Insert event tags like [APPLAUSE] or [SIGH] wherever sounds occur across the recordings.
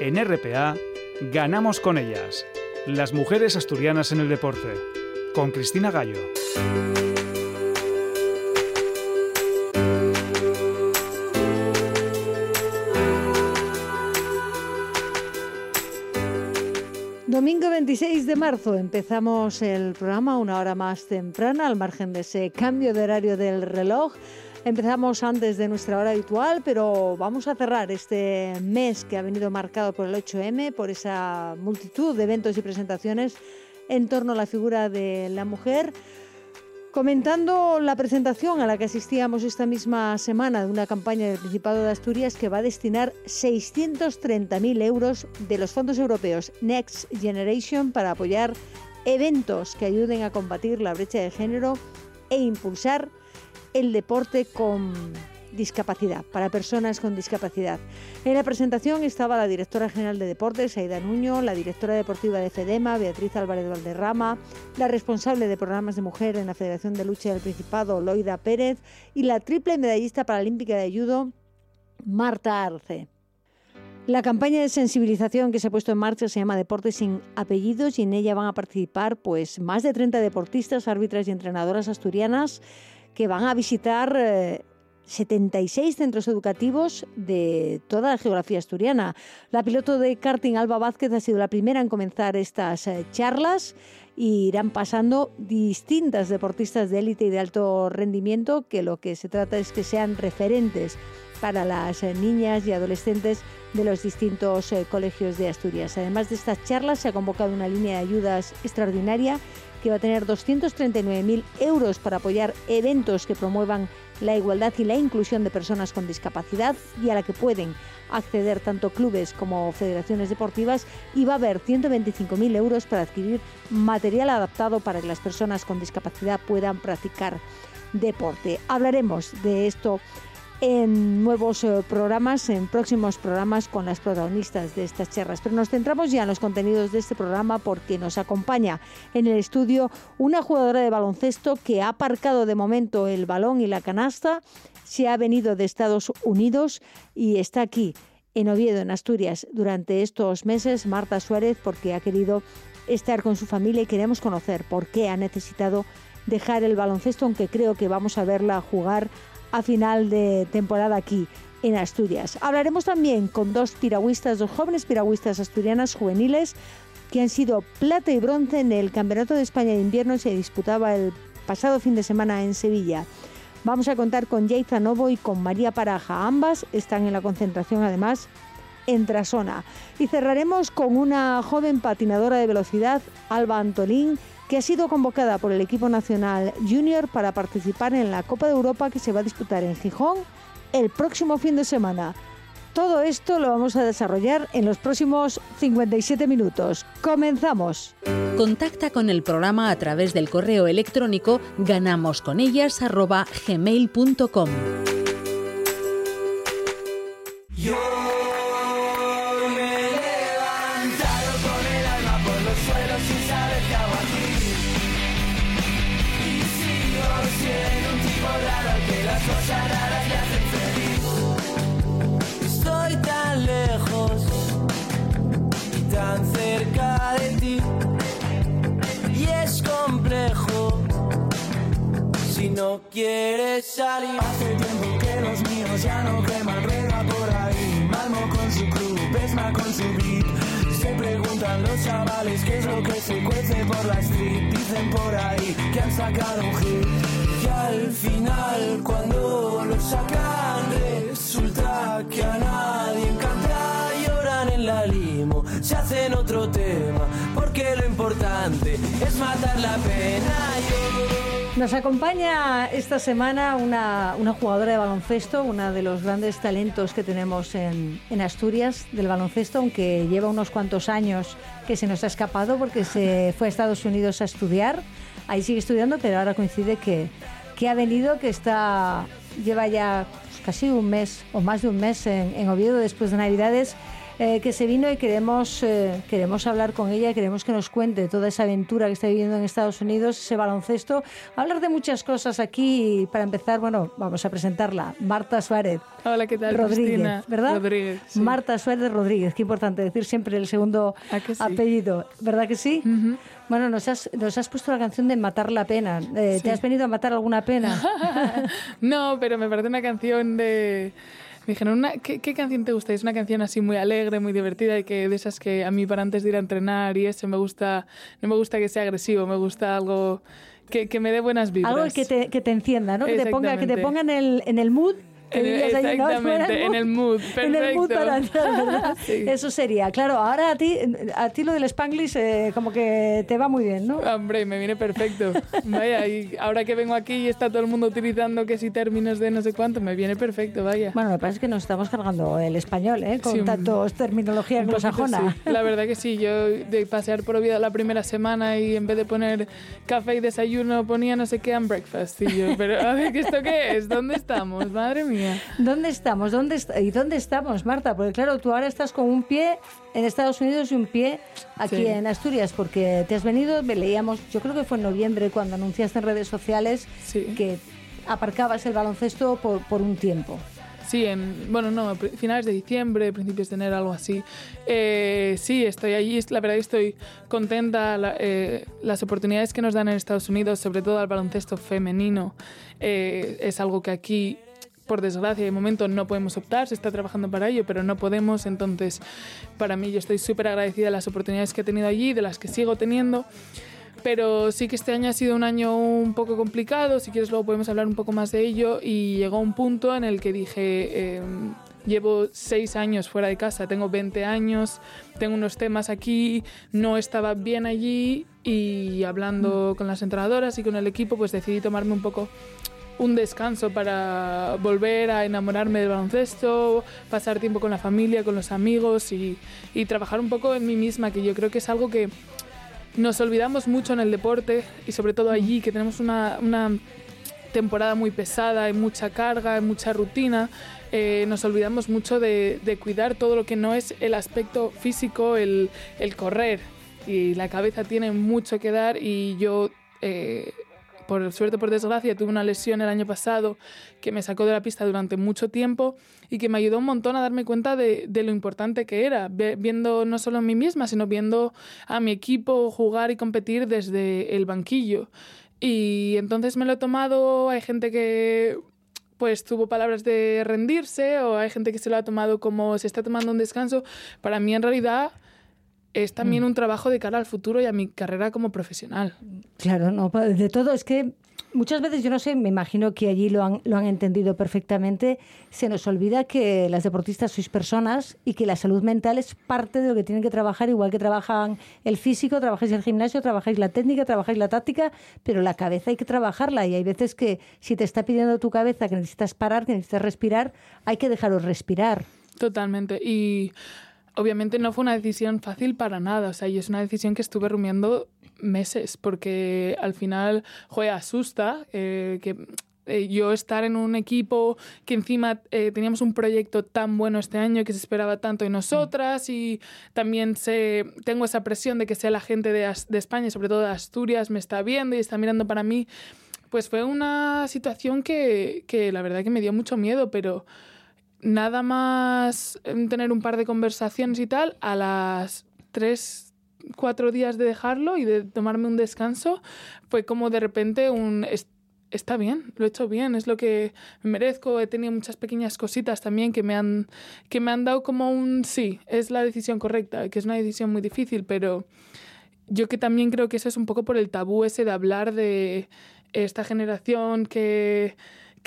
En RPA, ganamos con ellas. Las mujeres asturianas en el deporte. Con Cristina Gallo. Domingo 26 de marzo empezamos el programa una hora más temprana, al margen de ese cambio de horario del reloj. Empezamos antes de nuestra hora habitual, pero vamos a cerrar este mes que ha venido marcado por el 8M, por esa multitud de eventos y presentaciones en torno a la figura de la mujer. Comentando la presentación a la que asistíamos esta misma semana de una campaña del Principado de Asturias que va a destinar 630.000 euros de los fondos europeos Next Generation para apoyar eventos que ayuden a combatir la brecha de género e impulsar el deporte con discapacidad, para personas con discapacidad. En la presentación estaba la directora general de deportes, Aida Nuño, la directora deportiva de FEDEMA, Beatriz Álvarez Valderrama, la responsable de programas de mujer en la Federación de Lucha del Principado, Loida Pérez, y la triple medallista paralímpica de judo, Marta Arce. La campaña de sensibilización que se ha puesto en marcha se llama Deportes sin apellidos y en ella van a participar pues más de 30 deportistas, árbitras y entrenadoras asturianas que van a visitar 76 eh, centros educativos de toda la geografía asturiana. La piloto de karting Alba Vázquez ha sido la primera en comenzar estas eh, charlas y irán pasando distintas deportistas de élite y de alto rendimiento que lo que se trata es que sean referentes para las eh, niñas y adolescentes de los distintos colegios de Asturias. Además de estas charlas, se ha convocado una línea de ayudas extraordinaria que va a tener 239.000 euros para apoyar eventos que promuevan la igualdad y la inclusión de personas con discapacidad y a la que pueden acceder tanto clubes como federaciones deportivas y va a haber 125.000 euros para adquirir material adaptado para que las personas con discapacidad puedan practicar deporte. Hablaremos de esto en nuevos eh, programas, en próximos programas con las protagonistas de estas charlas. Pero nos centramos ya en los contenidos de este programa porque nos acompaña en el estudio una jugadora de baloncesto que ha aparcado de momento el balón y la canasta, se ha venido de Estados Unidos y está aquí en Oviedo, en Asturias, durante estos meses, Marta Suárez, porque ha querido estar con su familia y queremos conocer por qué ha necesitado dejar el baloncesto, aunque creo que vamos a verla jugar a final de temporada aquí en Asturias. Hablaremos también con dos piragüistas, dos jóvenes piragüistas asturianas juveniles que han sido plata y bronce en el Campeonato de España de Invierno se disputaba el pasado fin de semana en Sevilla. Vamos a contar con Jaiza Novo y con María Paraja. Ambas están en la concentración además en Trasona. Y cerraremos con una joven patinadora de velocidad, Alba Antolín, que ha sido convocada por el equipo nacional junior para participar en la Copa de Europa que se va a disputar en Gijón el próximo fin de semana. Todo esto lo vamos a desarrollar en los próximos 57 minutos. Comenzamos. Contacta con el programa a través del correo electrónico ganamosconellas@gmail.com. no quieres salir. Hace tiempo que los míos ya no queman rueda por ahí. Malmo con su club, Pesma con su beat. Se preguntan los chavales qué es lo que se cuece por la street. Dicen por ahí que han sacado un hit. Y al final, cuando lo sacan, resulta que a nadie encanta. Lloran en la limo, se hacen otro tema. Porque lo importante es matar la pena. Yo nos acompaña esta semana una, jugadora de baloncesto, una de los grandes talentos que tenemos en, Asturias del baloncesto, aunque lleva unos cuantos años que se nos ha escapado porque se fue a Estados Unidos a estudiar. Ahí sigue estudiando, pero ahora coincide que, que ha venido, que está lleva ya casi un mes o más de un mes en Oviedo después de Navidades. Eh, que se vino y queremos, eh, queremos hablar con ella, queremos que nos cuente toda esa aventura que está viviendo en Estados Unidos, ese baloncesto, hablar de muchas cosas aquí. Y para empezar, bueno, vamos a presentarla. Marta Suárez. Hola, ¿qué tal? Rodríguez, Cristina? ¿verdad? Rodríguez. sí. Marta Suárez Rodríguez, qué importante decir siempre el segundo apellido, ¿verdad que sí? Bueno, nos has, nos has puesto la canción de Matar la pena. Eh, ¿Te has venido a matar alguna pena? [LAUGHS] No, pero me parece una canción de... Me dijeron, una, ¿qué, qué canción te gusta? Y Es una canción así muy alegre, muy divertida y que de esas que a mí para antes de ir a entrenar y eso me gusta, no me gusta que sea agresivo, me gusta algo que, que me dé buenas vibras. Algo que te, que te encienda, ¿no? Que te ponga, que te ponga en el, en el mood. Que En el- exactamente, en el mood, [LAUGHS] En el mood perfecto. para. [LAUGHS] Sí. Eso sería. Claro, ahora a ti, a ti lo del Spanglish eh, como que te va muy bien, ¿no? Hombre, me viene perfecto. Vaya, y ahora que vengo aquí y está todo el mundo utilizando que si términos de no sé cuánto, me viene perfecto, vaya. Bueno, lo que pasa es que nos estamos cargando el español, ¿eh? Con Sí, tantos terminología anglosajona. sí. La verdad que sí, yo de pasear por Oviedo la primera semana y en vez de poner café y desayuno ponía no sé qué and breakfast. Y yo, pero a ver, ¿qué ¿esto qué es? ¿Dónde estamos? Madre mía. ¿Dónde estamos? ¿Dónde est- ¿Y dónde estamos, Marta? Porque claro, tú ahora estás con un pie en Estados Unidos y un pie aquí Sí. en Asturias, porque te has venido, me leíamos, yo creo que fue en noviembre cuando anunciaste en redes sociales Sí. que aparcabas el baloncesto por, por un tiempo. Sí, en, bueno, no, finales de diciembre, principios de enero, algo así. Eh, sí, estoy allí, la verdad estoy contenta. la- eh, las oportunidades que nos dan en Estados Unidos, sobre todo al baloncesto femenino, eh, es algo que aquí, por desgracia, de momento no podemos optar. Se está trabajando para ello, pero no podemos. Entonces, para mí, yo estoy súper agradecida de las oportunidades que he tenido allí, de las que sigo teniendo. Pero sí que este año ha sido un año un poco complicado, si quieres luego podemos hablar un poco más de ello, y llegó un punto en el que dije, eh, llevo seis años fuera de casa, tengo 20 años, tengo unos temas aquí, no estaba bien allí, y hablando con las entrenadoras y con el equipo, pues decidí tomarme un poco un descanso para volver a enamorarme del baloncesto, pasar tiempo con la familia, con los amigos y, trabajar un poco en mí misma, que yo creo que es algo que nos olvidamos mucho en el deporte y sobre todo allí, que tenemos una, temporada muy pesada, hay mucha carga, hay mucha rutina. eh, nos olvidamos mucho de, cuidar todo lo que no es el aspecto físico, el, el correr. Y la cabeza tiene mucho que dar y yo, eh, por suerte o por desgracia, tuve una lesión el año pasado que me sacó de la pista durante mucho tiempo y que me ayudó un montón a darme cuenta de, lo importante que era, viendo no solo a mí misma, sino viendo a mi equipo jugar y competir desde el banquillo. Y entonces me lo he tomado, hay gente que pues tuvo palabras de rendirse o hay gente que se lo ha tomado como se está tomando un descanso. Para mí en realidad es también un trabajo de cara al futuro y a mi carrera como profesional. Claro, no, de todo es que muchas veces, yo no sé, me imagino que allí lo han, lo han entendido perfectamente, se nos olvida que las deportistas sois personas y que la salud mental es parte de lo que tienen que trabajar, igual que trabajan el físico, trabajáis el gimnasio, trabajáis la técnica, trabajáis la táctica, pero la cabeza hay que trabajarla y hay veces que si te está pidiendo tu cabeza que necesitas parar, que necesitas respirar, hay que dejaros respirar. Totalmente. Y obviamente no fue una decisión fácil para nada. O sea, y es una decisión que estuve rumiando meses, porque al final, joder, asusta eh, que eh, yo estar en un equipo que encima eh, teníamos un proyecto tan bueno este año que se esperaba tanto de nosotras y también sé, tengo esa presión de que sea la gente de, de España sobre todo de Asturias me está viendo y está mirando para mí. Pues fue una situación que, que la verdad que me dio mucho miedo, pero nada más em, tener un par de conversaciones y tal, a las tres, cuatro días de dejarlo y de tomarme un descanso, fue como de repente un... "Es- Está bien, lo he hecho bien, es lo que me merezco. He tenido muchas pequeñas cositas también que me han, que me han dado como un sí, es la decisión correcta, que es una decisión muy difícil, pero yo que también creo que eso es un poco por el tabú ese de hablar de esta generación que,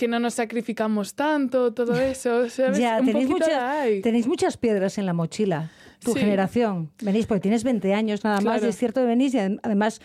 que no nos sacrificamos tanto, todo eso. [LAUGHS] ¿sabes? Ya, Un tenéis tenéis muchas piedras en la mochila. tu Sí. generación. Venís, porque tienes 20 años nada más, y es cierto que venís y adem- además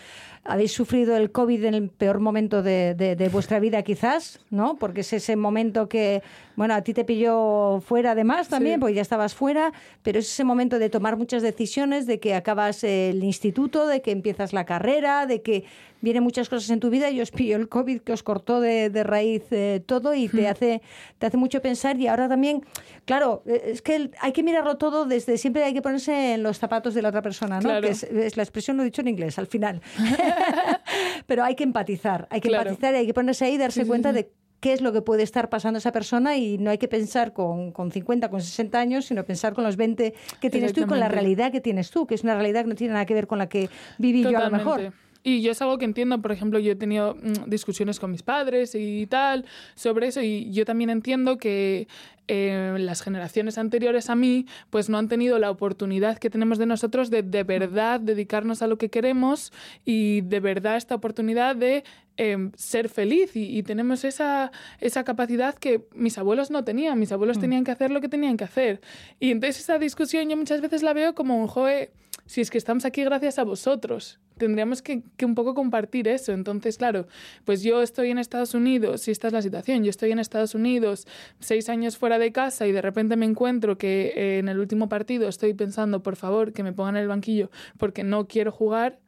habéis sufrido el COVID en el peor momento de, de- de vuestra vida quizás, ¿no? Porque es ese momento que, bueno, a ti te pilló fuera además también, Sí. porque ya estabas fuera, pero es ese momento de tomar muchas decisiones, de que acabas el instituto, de que empiezas la carrera, de que vienen muchas cosas en tu vida y os pilló el COVID que os cortó de, de raíz eh, todo y te, hace, te hace mucho pensar y ahora también, claro, eh, es que hay que mirarlo todo desde, siempre hay que ponerse en los zapatos de la otra persona, ¿no? Claro. Que es, es la expresión, lo he dicho en inglés al final. [LAUGHS] [LAUGHS] Pero hay que empatizar, hay que Claro. empatizar y hay que ponerse ahí y darse Sí, cuenta sí. de qué es lo que puede estar pasando a esa persona y no hay que pensar con, con 50, con 60 años, sino pensar con los 20 que tienes tú y con la realidad que tienes tú, que es una realidad que no tiene nada que ver con la que viví yo a lo mejor. Y yo es algo que entiendo, por ejemplo, yo he tenido mm, discusiones con mis padres y tal sobre eso, y yo también entiendo que eh, las generaciones anteriores a mí, pues no han tenido la oportunidad que tenemos de nosotros de de verdad dedicarnos a lo que queremos y de verdad esta oportunidad de eh, ser feliz y, y tenemos esa, esa capacidad que mis abuelos no tenían, mis abuelos tenían que hacer lo que tenían que hacer. Y entonces esa discusión yo muchas veces la veo como un joe, si es que estamos aquí gracias a vosotros. Tendríamos que, que un poco compartir eso. Entonces, claro, pues yo estoy en Estados Unidos, y esta es la situación, yo estoy en Estados Unidos seis años fuera de casa y de repente me encuentro que eh, en el último partido estoy pensando, por favor, que me pongan en el banquillo porque no quiero jugar.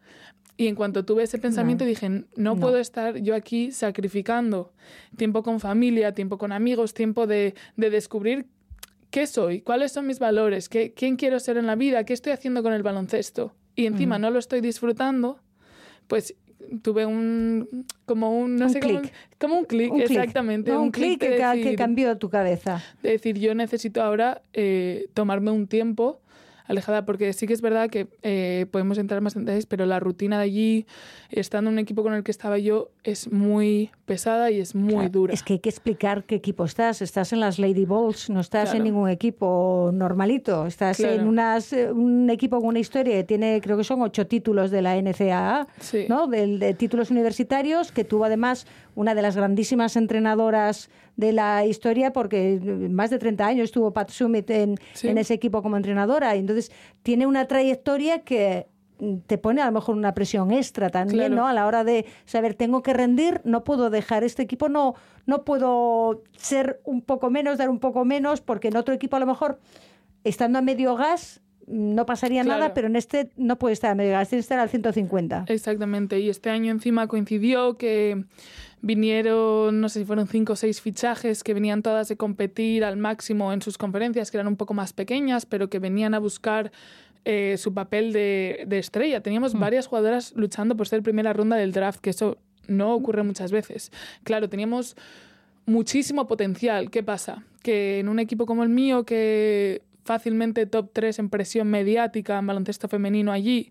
Y en cuanto tuve ese pensamiento No. dije, no, No. puedo estar yo aquí sacrificando tiempo con familia, tiempo con amigos, tiempo de, de descubrir qué soy, cuáles son mis valores, qué, quién quiero ser en la vida, qué estoy haciendo con el baloncesto. Y encima Mm. no lo estoy disfrutando, pues tuve un como un no Un sé cómo clic. como un clic exactamente ¿no? un, un clic de que, cambió tu cabeza. de decir, yo necesito ahora eh, tomarme un tiempo alejada, porque sí que es verdad que eh, podemos entrar más en detalles, pero la rutina de allí, estando en un equipo con el que estaba yo, es muy pesada y es muy Claro, dura. Es que hay que explicar qué equipo estás. Estás en las Lady Balls, no estás en ningún equipo normalito. Estás Claro. en unas, eh, un equipo con una historia que tiene, creo que son ocho títulos de la NCAA, Sí. ¿no? Del- de, títulos universitarios, que tuvo además una de las grandísimas entrenadoras de la historia, porque más de 30 años estuvo Pat Summit en, Sí. en ese equipo como entrenadora. Y entonces tiene una trayectoria que mm, te pone a lo mejor una presión extra también, Claro. ¿no? A la hora de saber, tengo que rendir, no puedo dejar este equipo, no, no puedo ser un poco menos, dar un poco menos, porque en otro equipo a lo mejor, estando a medio gas, mm, no pasaría Claro. nada, pero en este no puede estar a medio gas, tiene que estar al 150. Exactamente, y este año encima coincidió que vinieron, no sé si fueron cinco o seis fichajes que venían todas de competir al máximo en sus conferencias, que eran un poco más pequeñas, pero que venían a buscar eh, su papel de, de estrella. Teníamos varias jugadoras luchando por ser primera ronda del draft, que eso no ocurre muchas veces. Claro, teníamos muchísimo potencial. ¿Qué pasa? Que en un equipo como el mío, que fácilmente top 3 en presión mediática en baloncesto femenino allí,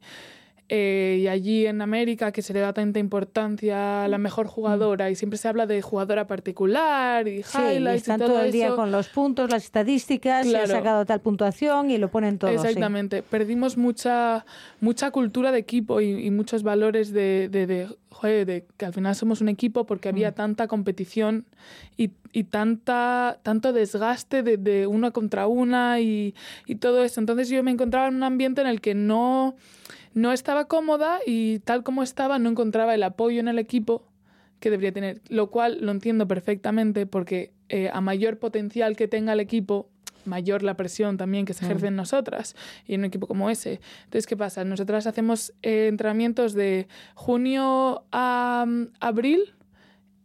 eh, y allí en América que se le da tanta importancia a la mejor jugadora y siempre se habla de jugadora particular y Sí, highlights están y todo, todo el día eso. con los puntos, las estadísticas, se ha Claro. sacado tal puntuación y lo ponen todo. sí. Exactamente. Perdimos mucha, mucha cultura de equipo y, y muchos valores de, de, de, joder, de que al final somos un equipo porque Mm. había tanta competición y, y tanta, tanto desgaste de, de una contra una y, y todo eso. Entonces yo me encontraba en un ambiente en el que no, no estaba cómoda y tal como estaba no encontraba el apoyo en el equipo que debería tener, lo cual lo entiendo perfectamente porque eh, a mayor potencial que tenga el equipo, mayor la presión también que se ejerce en nosotras y en un equipo como ese. Entonces, ¿qué pasa? Nosotras hacemos eh, entrenamientos de junio a mm, abril,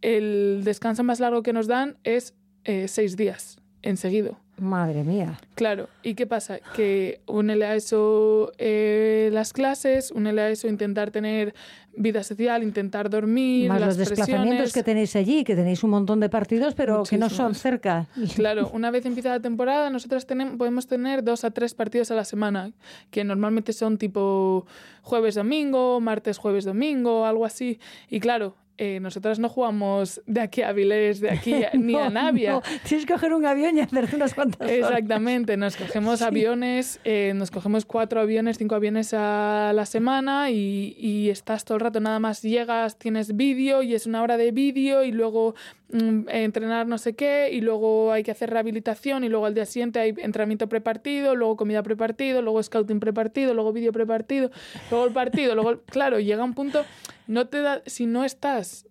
el descanso más largo que nos dan es eh, seis días enseguido. Madre mía. Claro, ¿y qué pasa? Que únele a eso eh, las clases, únele a eso intentar tener vida social, intentar dormir, Más las los desplazamientos presiones. que tenéis allí, que tenéis un montón de partidos, pero que no son cerca. Claro, [LAUGHS] una vez empieza la temporada, nosotros tenemos, podemos tener dos a tres partidos a la semana, que normalmente son tipo jueves-domingo, martes-jueves-domingo, algo así. Y claro, eh, nosotras no jugamos de aquí a Avilés, de aquí a- [LAUGHS] ni a Navia. no, Tienes que coger un avión y hacerte unas cuantas horas. Exactamente, nos cogemos aviones, eh, nos cogemos cuatro aviones, cinco aviones a la semana y, y estás todo el rato, nada más llegas, tienes vídeo y es una hora de vídeo y luego entrenar no sé qué y luego hay que hacer rehabilitación y luego al día siguiente hay entrenamiento prepartido, luego comida prepartido, luego scouting prepartido, luego vídeo prepartido, luego el partido, luego, [LAUGHS] claro, llega un punto, no te da, si no estás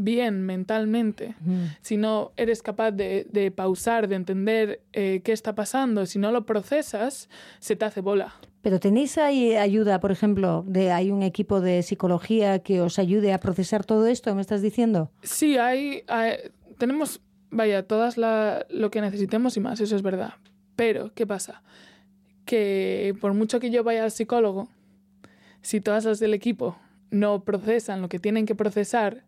bien mentalmente, si no eres capaz de, de pausar, de entender eh, qué está pasando, si no lo procesas, se te hace bola. Pero tenéis ahí ayuda, por ejemplo, de hay un equipo de psicología que os ayude a procesar todo esto, ¿me estás diciendo? Sí, hay, hay- tenemos, vaya, todas la- lo que necesitemos y más, eso es verdad. Pero, ¿qué pasa? Que por mucho que yo vaya al psicólogo, si todas las del equipo no procesan lo que tienen que procesar,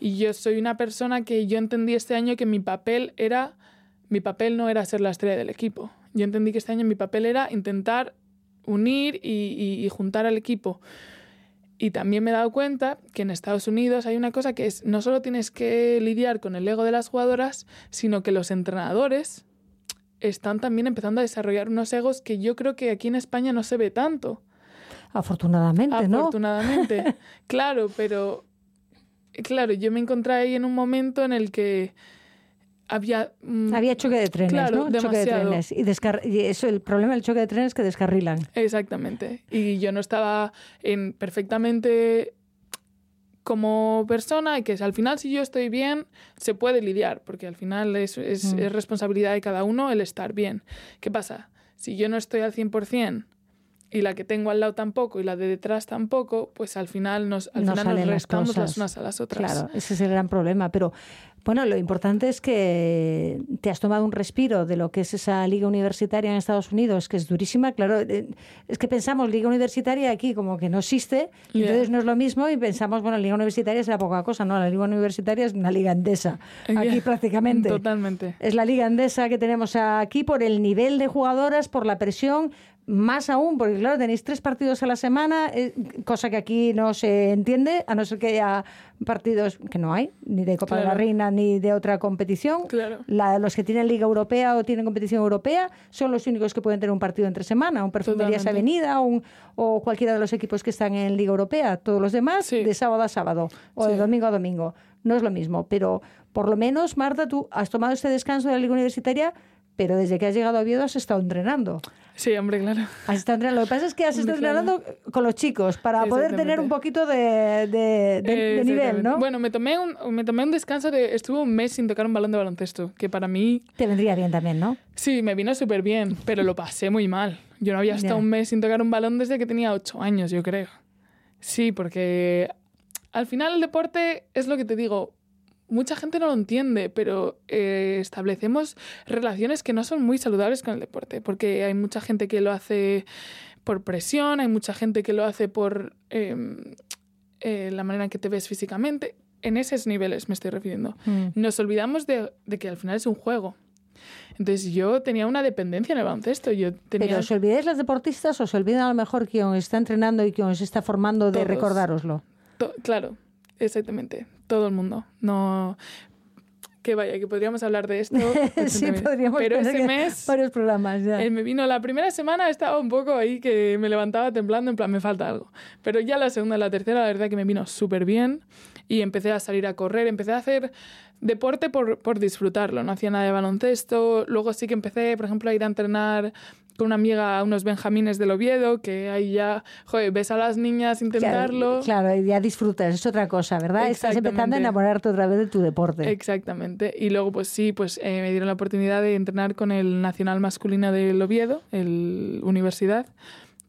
y yo soy una persona que yo entendí este año que mi papel era, mi papel no era ser la estrella del equipo. Yo entendí que este año mi papel era intentar unir y, y- y juntar al equipo. Y también me he dado cuenta que en Estados Unidos hay una cosa que es, no solo tienes que lidiar con el ego de las jugadoras, sino que los entrenadores están también empezando a desarrollar unos egos que yo creo que aquí en España no se ve tanto. Afortunadamente, ¿no? Afortunadamente. [LAUGHS] claro, pero claro, yo me encontré ahí en un momento en el que había mm, Había choque de trenes, Claro, ¿no? Choque de trenes. Y, eso, el problema del choque de trenes es que descarrilan. Exactamente. Y yo no estaba en perfectamente como persona y que al final si yo estoy bien se puede lidiar porque al final es, es, Mm. es responsabilidad de cada uno el estar bien. ¿Qué pasa? Si yo no estoy al 100% y la que tengo al lado tampoco y la de detrás tampoco, pues al final nos, al No final nos las restamos cosas. las unas a las otras. Claro, ese es el gran problema. Pero bueno, lo importante es que te has tomado un respiro de lo que es esa liga universitaria en Estados Unidos, que es durísima. Claro, eh, es que pensamos liga universitaria aquí como que no existe, y Ya. entonces no es lo mismo y pensamos, bueno, liga universitaria será poca cosa. No, la liga universitaria es una liga endesa, aquí Ya. prácticamente. Totalmente. Es la liga andesa que tenemos aquí por el nivel de jugadoras, por la presión, más aún, porque claro, tenéis tres partidos a la semana, eh, cosa que aquí no se entiende, a no ser que haya partidos que no hay, ni de Copa de la. Reina ni de otra competición. Claro. La- los que tienen Liga Europea o tienen competición europea son los únicos que pueden tener un partido entre semana, un Perfumerías. Avenida un, o cualquiera de los equipos que están en Liga Europea. Todos los demás Sí. de sábado a sábado o de domingo a domingo. No es lo mismo, pero por lo menos, Marta, tú has tomado este descanso de la Liga Universitaria, pero desde que has llegado a Oviedo has estado entrenando. Sí, hombre, claro. Has estado entrenando. Lo que pasa es que has estado Hombre, claro. entrenando con los chicos para poder tener un poquito de, de- de- de nivel. ¿no? Bueno, me tomé, un, me tomé un descanso de... Estuve un mes sin tocar un balón de baloncesto, que para mí Te vendría bien también, ¿no? Sí, me vino súper bien, pero lo pasé muy mal. Yo no había estado un mes sin tocar un balón desde que tenía ocho años, yo creo. Sí, porque al final el deporte es lo que te digo. Mucha gente no lo entiende, pero eh, establecemos relaciones que no son muy saludables con el deporte, porque hay mucha gente que lo hace por presión, hay mucha gente que lo hace por eh, eh, la manera en que te ves físicamente. En esos niveles me estoy refiriendo Mm. nos olvidamos de, de que al final es un juego. Entonces yo tenía una dependencia en el baloncesto. Yo tenía Pero os olvidáis las deportistas o se olvidan a lo mejor quien os está entrenando y quien os está formando de recordároslo. to- claro, exactamente, todo el mundo. No que vaya, que podríamos hablar de esto. [LAUGHS] sí, [LAUGHS] podríamos Pero ese mes varios programas ya. eh, me vino la primera semana estaba un poco ahí que me levantaba temblando en plan me falta algo. Pero ya la segunda la tercera la verdad que me vino súper bien y empecé a salir a correr, empecé a hacer deporte por, por disfrutarlo, no hacía nada de baloncesto, luego sí que empecé, por ejemplo, a ir a entrenar con una amiga a unos benjamines del Oviedo, que ahí ya, joder, ves a las niñas intentarlo. Claro, claro, y ya disfrutas, es otra cosa, ¿verdad? Estás empezando a enamorarte otra vez de tu deporte. Exactamente. Y luego, pues sí, pues eh, me dieron la oportunidad de entrenar con el Nacional Masculino del Oviedo, el Universidad,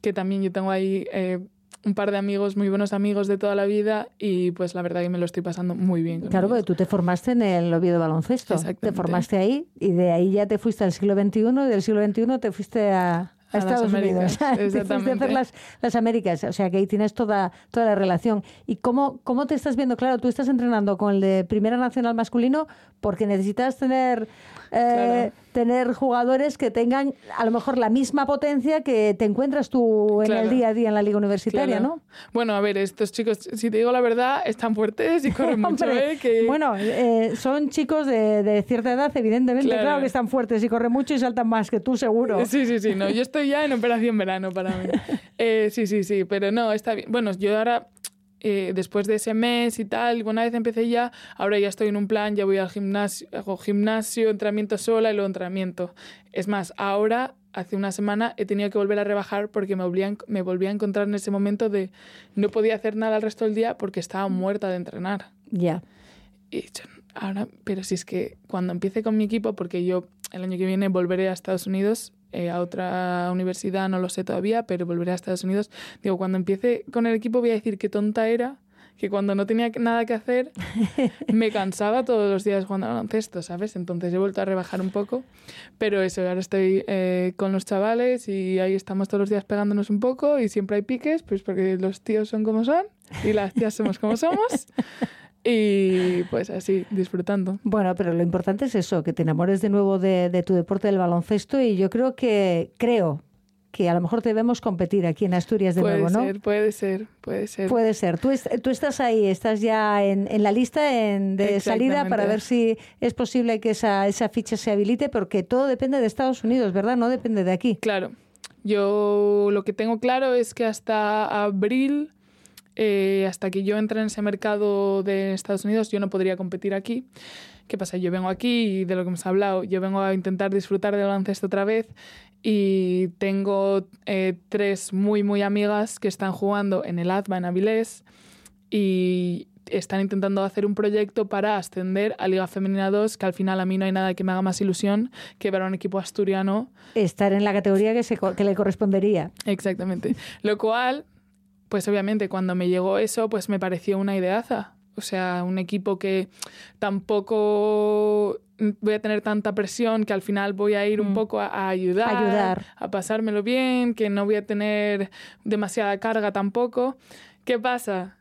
que también yo tengo ahí eh, un par de amigos, muy buenos amigos de toda la vida, y pues la verdad que me lo estoy pasando muy bien. Con Claro, porque tú te formaste en el Oviedo Baloncesto. Te formaste ahí y de ahí ya te fuiste al siglo XXI y del siglo XXI te fuiste a, a A Estados Unidos. Américas, [LAUGHS] te fuiste a hacer las, las Américas. O sea que ahí tienes toda, toda la relación. ¿Y cómo, cómo te estás viendo? Claro, tú estás entrenando con el de Primera Nacional Masculino porque necesitas tener, eh, Claro. Tener jugadores que tengan a lo mejor la misma potencia que te encuentras tú en el día a día en la Liga Universitaria, Claro. ¿no? Bueno, a ver, estos chicos, si te digo la verdad, están fuertes y [LAUGHS] corren mucho, ¿eh? Que... Bueno, eh, son chicos de, de cierta edad, evidentemente, claro. Claro. que están fuertes y corren mucho y saltan más que tú, seguro. Sí, sí, sí, no, yo estoy ya en operación verano para mí. [LAUGHS] Eh, sí, sí, sí, pero no, está bien. Bueno, yo ahora eh, después de ese mes y tal, una vez empecé ya, ahora ya estoy en un plan, ya voy al gimnasio, hago gimnasio, entrenamiento sola y luego entrenamiento. Es más, ahora, hace una semana, he tenido que volver a rebajar porque me volví me volví a encontrar en ese momento de no podía hacer nada el resto del día porque estaba muerta de entrenar. Ya. Y he dicho, ahora, pero si es que cuando empiece con mi equipo, porque yo el año que viene volveré a Estados Unidos, eh, a otra universidad, no lo sé todavía, pero volveré a Estados Unidos. Digo, cuando empiece con el equipo voy a decir qué tonta era, que cuando no tenía nada que hacer [LAUGHS] me cansaba todos los días jugando al baloncesto, ¿sabes? Entonces he vuelto a rebajar un poco, pero eso, ahora estoy eh, con los chavales y ahí estamos todos los días pegándonos un poco y siempre hay piques, pues porque los tíos son como son y las tías somos como somos. [LAUGHS] Y pues así, disfrutando. Bueno, pero lo importante es eso, que te enamores de nuevo de, tu deporte del baloncesto y yo creo que, creo que a lo mejor debemos competir aquí en Asturias de nuevo, ¿no? Puede ser, puede ser, puede ser. Puede ser. Tú, tú estás ahí, estás ya en, en la lista en, de salida para ver si es posible que esa, esa ficha se habilite, porque todo depende de Estados Unidos, ¿verdad? No depende de aquí. Claro. Yo lo que tengo claro es que hasta abril eh, hasta que yo entre en ese mercado de Estados Unidos, yo no podría competir aquí. ¿Qué pasa? Yo vengo aquí y de lo que hemos hablado, yo vengo a intentar disfrutar del baloncesto otra vez y tengo eh, tres muy, muy amigas que están jugando en el ADVA en Avilés y están intentando hacer un proyecto para ascender a Liga Femenina 2, que al final a mí no hay nada que me haga más ilusión que ver a un equipo asturiano. Estar en la categoría que, se, que le correspondería. Exactamente. Lo cual pues obviamente cuando me llegó eso, pues me pareció una ideaza. O sea, un equipo que tampoco voy a tener tanta presión que al final voy a ir un mm. poco a, ayudar, ayudar, a pasármelo bien, que no voy a tener demasiada carga tampoco. ¿Qué pasa?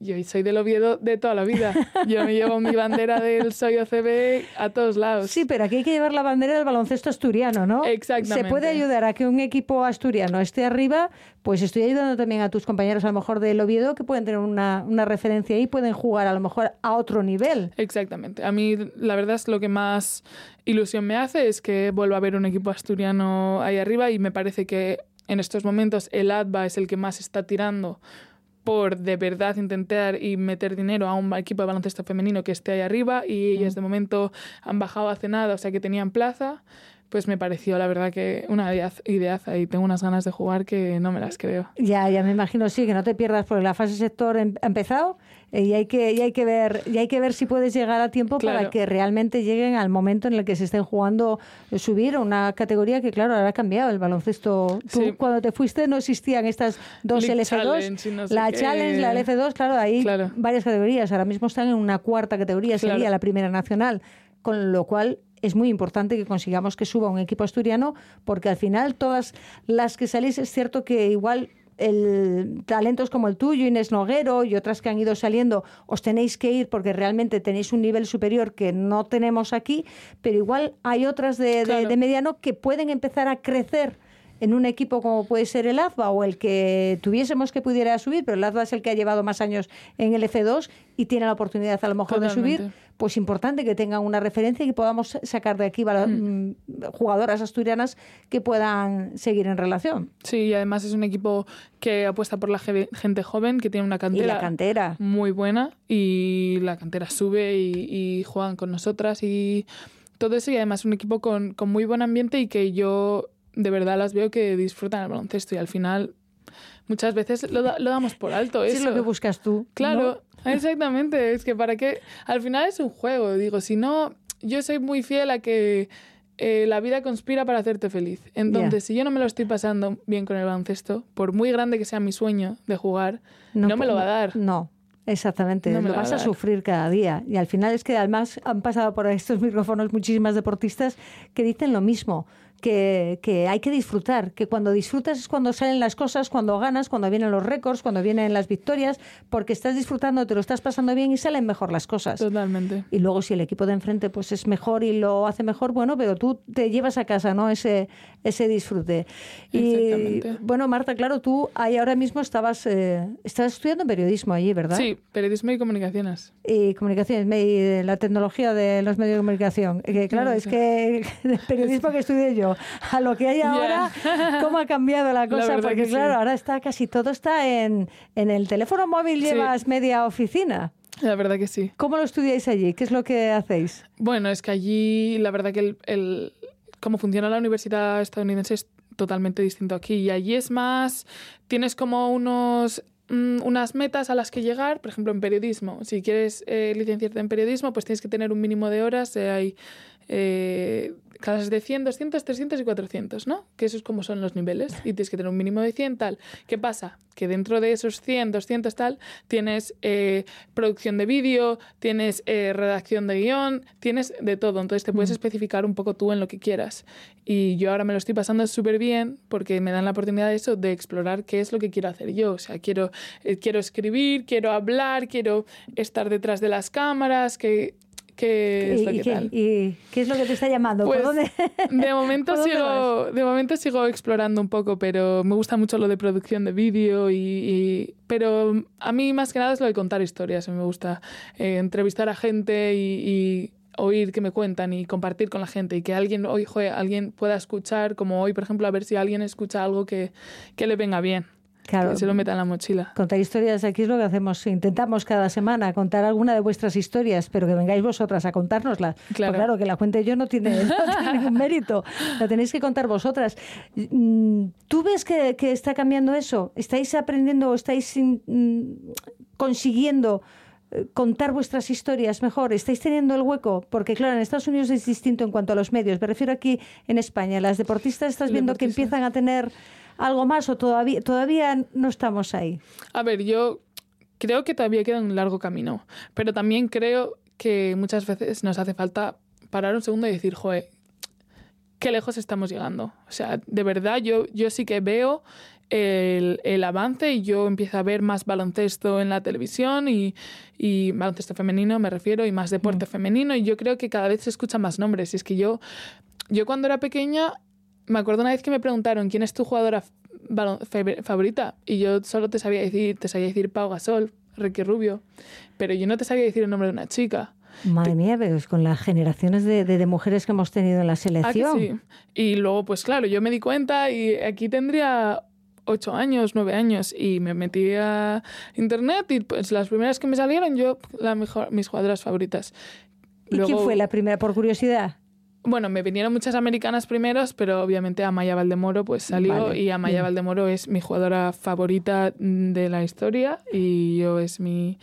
Yo soy del Oviedo de toda la vida. Yo me llevo mi bandera del Soy OCB a todos lados. Sí, pero aquí hay que llevar la bandera del baloncesto asturiano, ¿no? Exactamente. Se puede ayudar a que un equipo asturiano esté arriba, pues estoy ayudando también a tus compañeros a lo mejor del Oviedo que pueden tener una, una referencia ahí, pueden jugar a lo mejor a otro nivel. Exactamente. A mí la verdad es lo que más ilusión me hace es que vuelva a haber un equipo asturiano ahí arriba y me parece que en estos momentos el ADVA es el que más está tirando por de verdad intentar y meter dinero a un equipo de baloncesto femenino que esté ahí arriba y ellas de momento han bajado hace nada, o sea que tenían plaza pues me pareció la verdad que una ideaza y tengo unas ganas de jugar que no me las creo. Ya, ya me imagino, sí, que no te pierdas porque la fase sector ha empezado y hay que, y hay que ver y hay que ver si puedes llegar a tiempo para que realmente lleguen al momento en el que se estén jugando eh, subir una categoría que claro ahora ha cambiado. El baloncesto tú cuando te fuiste no existían estas dos LF2 la Challenge la LF2 claro hay varias categorías. Ahora mismo están en una cuarta categoría sería la primera nacional con lo cual es muy importante que consigamos que suba un equipo asturiano, porque al final todas las que salís es cierto que igual el, talentos como el tuyo, Inés Noguero y otras que han ido saliendo, os tenéis que ir porque realmente tenéis un nivel superior que no tenemos aquí, pero igual hay otras de, de mediano que pueden empezar a crecer en un equipo como puede ser el AZBA o el que tuviésemos que pudiera subir, pero el AZBA es el que ha llevado más años en el F2 y tiene la oportunidad a lo mejor de subir, pues importante que tengan una referencia y que podamos sacar de aquí mm. Mm, jugadoras asturianas que puedan seguir en relación. Sí, y además es un equipo que apuesta por la gente joven, que tiene una cantera, cantera. muy buena y la cantera sube y, juegan con nosotras y todo eso y además un equipo con, con muy buen ambiente y que yo de verdad las veo que disfrutan el baloncesto y al final muchas veces lo, lo damos por alto. Eso. es lo que buscas tú. Claro, exactamente. Es que para qué. Al final es un juego. Digo, si no, yo soy muy fiel a que eh, la vida conspira para hacerte feliz. Entonces, si yo no me lo estoy pasando bien con el baloncesto, por muy grande que sea mi sueño de jugar, no, me lo va a dar. No. Exactamente, lo vas a, sufrir cada día. Y al final es que además han pasado por estos [LAUGHS] micrófonos muchísimas deportistas que dicen lo mismo que, que, hay que disfrutar, que cuando disfrutas es cuando salen las cosas, cuando ganas, cuando vienen los récords, cuando vienen las victorias, porque estás disfrutando, te lo estás pasando bien y salen mejor las cosas. Totalmente. Y luego si el equipo de enfrente pues es mejor y lo hace mejor, bueno, pero tú te llevas a casa, ¿no? Ese, ese disfrute. Y bueno, Marta, claro, tú ahí ahora mismo estabas, eh, estabas estudiando periodismo allí, ¿verdad? Sí, periodismo y comunicaciones. Y comunicaciones, y la tecnología de los medios de comunicación. Que claro, es que el periodismo que estudié yo pero a lo que hay ahora, ¿cómo ha cambiado la cosa? Porque que claro, sí. ahora está casi todo está en, en el teléfono móvil, Sí. llevas media oficina. La verdad que sí. ¿Cómo lo estudiáis allí? ¿Qué es lo que hacéis? Bueno, es que allí la verdad que el, el- cómo funciona la universidad estadounidense es totalmente distinto aquí. Y allí es más, tienes como unos mm, unas metas a las que llegar, por ejemplo, en periodismo. Si quieres eh, licenciarte en periodismo, pues tienes que tener un mínimo de horas. eh, hay eh, clases de 100, 200, 300 y 400, ¿no? Que esos como son los niveles. Y tienes que tener un mínimo de 100, tal. ¿Qué pasa? Que dentro de esos 100, 200, tal, tienes eh, producción de vídeo, tienes eh, redacción de guion, tienes de todo. Entonces te puedes especificar un poco tú en lo que quieras. Y yo ahora me lo estoy pasando súper bien porque me dan la oportunidad de eso, de explorar qué es lo que quiero hacer yo. O sea, quiero, eh, quiero escribir, quiero hablar, quiero estar detrás de las cámaras, que... que es ¿Y, lo y que qué, tal. y qué es lo que te está llamando? Pues. De [LAUGHS] momento, ¿Por dónde sigo, de momento sigo explorando un poco, pero me gusta mucho lo de producción de vídeo y, y- pero a mí más que nada es lo de contar historias. Me gusta eh, entrevistar a gente y, y oír que me cuentan y compartir con la gente y que alguien joder, alguien pueda escuchar, como hoy, por ejemplo, a ver si alguien escucha algo que, que le venga bien, Claro. que se lo meta en la mochila. Contar historias aquí es lo que hacemos. Intentamos cada semana contar alguna de vuestras historias, pero que vengáis vosotras a contárnoslas. Claro. Pues claro, que la cuente yo no tiene, no [LAUGHS] tiene ningún mérito. La tenéis que contar vosotras. Mm, ¿Tú ves que, que está cambiando eso? ¿Estáis aprendiendo o estáis in- mm, consiguiendo eh, contar vuestras historias mejor? ¿Estáis teniendo el hueco? Porque claro, en Estados Unidos es distinto en cuanto a los medios. Me refiero aquí en España. Las deportistas estás viendo que empiezan a tener algo más o todavía, todavía no estamos ahí. A ver, yo creo que todavía queda un largo camino, pero también creo que muchas veces nos hace falta parar un segundo y decir, joder, qué lejos estamos llegando. O sea, de verdad, yo, yo sí que veo el, el avance y yo empiezo a ver más baloncesto en la televisión y, y baloncesto femenino me refiero y más deporte femenino y yo creo que cada vez se escuchan más nombres. Y es que yo, yo cuando era pequeña me acuerdo una vez que me preguntaron quién es tu jugadora favorita y yo solo te sabía decir, te sabía decir Pau Gasol, Ricky Rubio, pero yo no te sabía decir el nombre de una chica. Madre mía, pero es con las generaciones de, de- de mujeres que hemos tenido en la ¿A que selección. sí? Y luego, pues claro, yo me di cuenta y aquí tendría ocho años, nueve años y me metí a internet y pues las primeras que me salieron yo, la mejor, mis jugadoras favoritas. ¿Y quién fue la primera, por curiosidad? Bueno, me vinieron muchas americanas primeros, pero obviamente Amaya Valdemoro pues salió Vale, y Amaya bien. Valdemoro es mi jugadora favorita de la historia y yo es mi,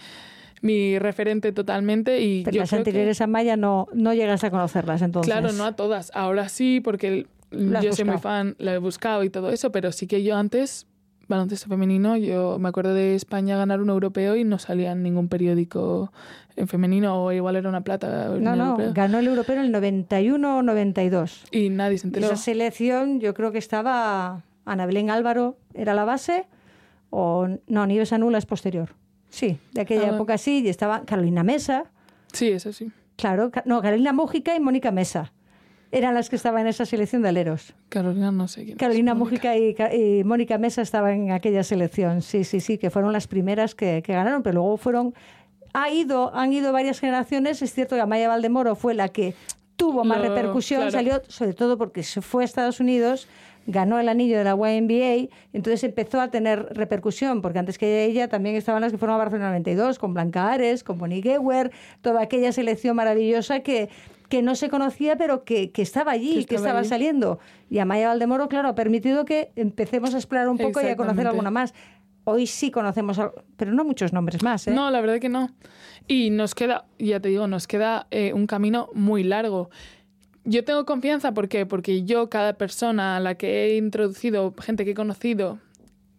mi referente totalmente y Pero yo las creo que- anteriores a Maya no, no llegas a conocerlas entonces. Claro, no a todas. Ahora sí, porque yo soy muy fan, lo he buscado y todo eso, pero sí que yo antes, baloncesto femenino, yo me acuerdo de España ganar un europeo y no salía en ningún periódico en femenino, o igual era una plata. No, no, europeo. ganó el europeo en el 91 o 92. Y nadie se enteró. Esa selección yo creo que estaba Ana Belén Álvaro, era la base, o no, Nieves Anula es posterior. Sí, de aquella Ah. época sí, y estaba Carolina Mesa, Sí, eso sí. claro, no, Carolina Mújica y Mónica Mesa. Eran las que estaban en esa selección de aleros. Carolina no sé quién. es. Carolina Mónica. Mújica y, Ca- y Mónica Mesa estaban en aquella selección, sí, sí, sí, que fueron las primeras que, que ganaron, pero luego fueron, ha ido, han ido varias generaciones, es cierto que Amaya Valdemoro fue la que tuvo más Lo- repercusión, claro. salió sobre todo porque se fue a Estados Unidos, ganó el anillo de la YNBA, entonces empezó a tener repercusión, porque antes que ella también estaban las que fueron a Barcelona 92, con Blanca Ares, con Bonnie Gewer, toda aquella selección maravillosa que, que no se conocía, pero que, que estaba allí, Que que estaba estaba allí. saliendo. Y Amaya Valdemoro, claro, ha permitido que empecemos a explorar un poco y a conocer alguna más. Hoy sí conocemos, pero no muchos nombres más. ¿eh? No, la verdad que no. Y nos queda, ya te digo, nos queda eh, un camino muy largo. Yo tengo confianza, ¿por qué? Porque yo, cada persona a la que he introducido, gente que he conocido,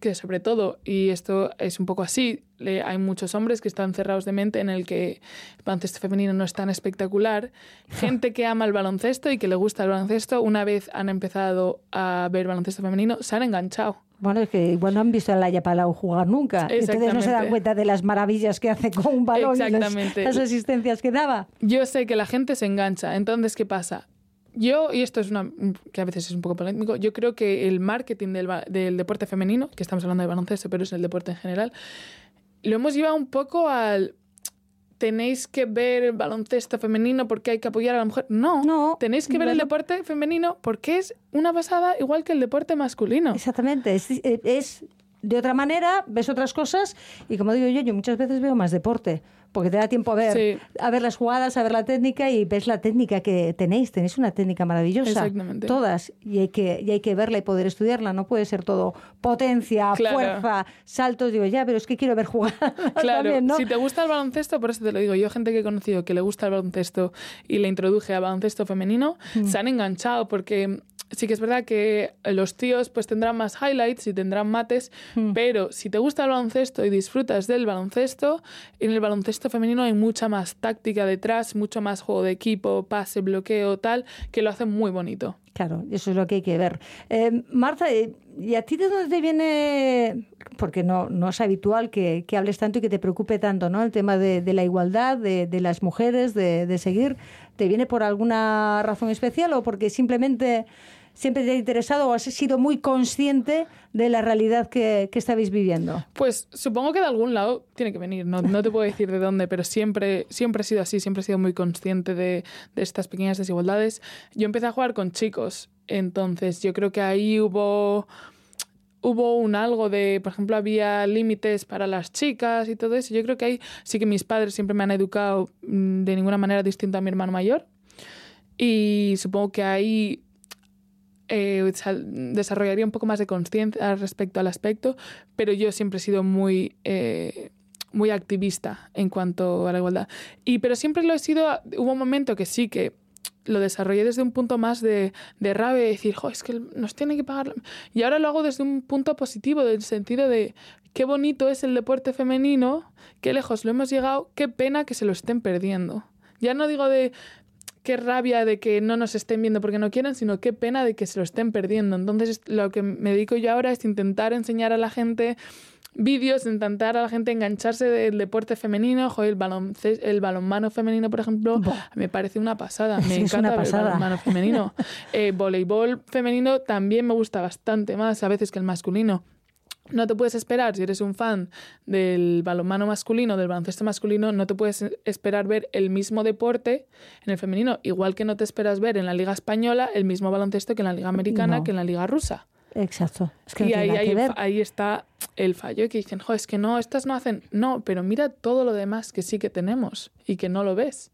que sobre todo, y esto es un poco así, le- hay muchos hombres que están cerrados de mente en el que el baloncesto femenino no es tan espectacular. [LAUGHS] Gente que ama el baloncesto y que le gusta el baloncesto, una vez han empezado a ver baloncesto femenino, se han enganchado. Bueno, es que igual no han visto a Laia Palau jugar nunca. Entonces no se dan cuenta de las maravillas que hace con un balón y las asistencias que daba. Yo sé que la gente se engancha. Entonces, ¿qué pasa? Yo, y esto es una que a veces es un poco polémico, yo creo que el marketing del, del deporte femenino, que estamos hablando de baloncesto, pero es el deporte en general, lo hemos llevado un poco al tenéis que ver el baloncesto femenino porque hay que apoyar a la mujer. No, No, tenéis que ver el deporte femenino porque es una pasada igual que el deporte masculino. Exactamente, es, es de otra manera, ves otras cosas y como digo yo, yo muchas veces veo más deporte, porque te da tiempo a ver, Sí. a ver las jugadas, a ver la técnica y ves la técnica que tenéis, tenéis una técnica maravillosa, Exactamente. todas, y hay, que, y hay que verla y poder estudiarla, no puede ser todo potencia, Claro. fuerza, saltos, digo ya, pero es que quiero ver jugar [LAUGHS] Claro, también, ¿no? si te gusta el baloncesto, por eso te lo digo, yo gente que he conocido que le gusta el baloncesto y le introduje al baloncesto femenino, Mm. se han enganchado porque sí que es verdad que los tíos pues tendrán más highlights y tendrán mates, Mm. pero si te gusta el baloncesto y disfrutas del baloncesto, en el baloncesto femenino hay mucha más táctica detrás, mucho más juego de equipo, pase, bloqueo, tal, que lo hace muy bonito. Claro, eso es lo que hay que ver. Eh, Marta, eh, ¿y a ti de dónde te viene, porque no, no es habitual que, que hables tanto y que te preocupe tanto, ¿no? El tema de, de la igualdad, de, de las mujeres, de, de seguir, ¿te viene por alguna razón especial o porque simplemente siempre te ha interesado o has sido muy consciente de la realidad que, que estabais viviendo? Pues supongo que de algún lado tiene que venir, no, no te puedo decir de dónde, pero siempre, siempre he sido así, siempre he sido muy consciente de, de estas pequeñas desigualdades. Yo empecé a jugar con chicos, entonces yo creo que ahí hubo, hubo un algo de, por ejemplo, había límites para las chicas y todo eso. Yo creo que ahí sí que mis padres siempre me han educado mm, de ninguna manera distinta a mi hermano mayor. Y supongo que ahí eh, desarrollaría un poco más de conciencia respecto al aspecto, pero yo siempre he sido muy, eh, muy activista en cuanto a la igualdad. Y, pero siempre lo he sido, hubo un momento que sí que lo desarrollé desde un punto más de, de rabia, de decir, jo, es que nos tienen que pagar. Y ahora lo hago desde un punto positivo, del sentido de qué bonito es el deporte femenino, qué lejos lo hemos llegado, qué pena que se lo estén perdiendo. Ya no digo de qué rabia de que no nos estén viendo porque no quieren, sino qué pena de que se lo estén perdiendo. Entonces, lo que me dedico yo ahora es intentar enseñar a la gente vídeos, intentar a la gente engancharse del deporte femenino, joder, el, el balonmano femenino, por ejemplo, Buah. me parece una pasada. [LAUGHS] Me es encanta el balonmano femenino. [LAUGHS] Eh, voleibol femenino también me gusta bastante más a veces que el masculino. No te puedes esperar, si eres un fan del balonmano masculino, del baloncesto masculino, no te puedes esperar ver el mismo deporte en el femenino, igual que no te esperas ver en la Liga Española el mismo baloncesto que en la Liga Americana, No. que en la Liga Rusa. Exacto. Es que no y ahí, nada que ahí, ver. ahí está el fallo, que dicen, jo, es que no, estas no hacen. No, pero mira todo lo demás que sí que tenemos y que no lo ves.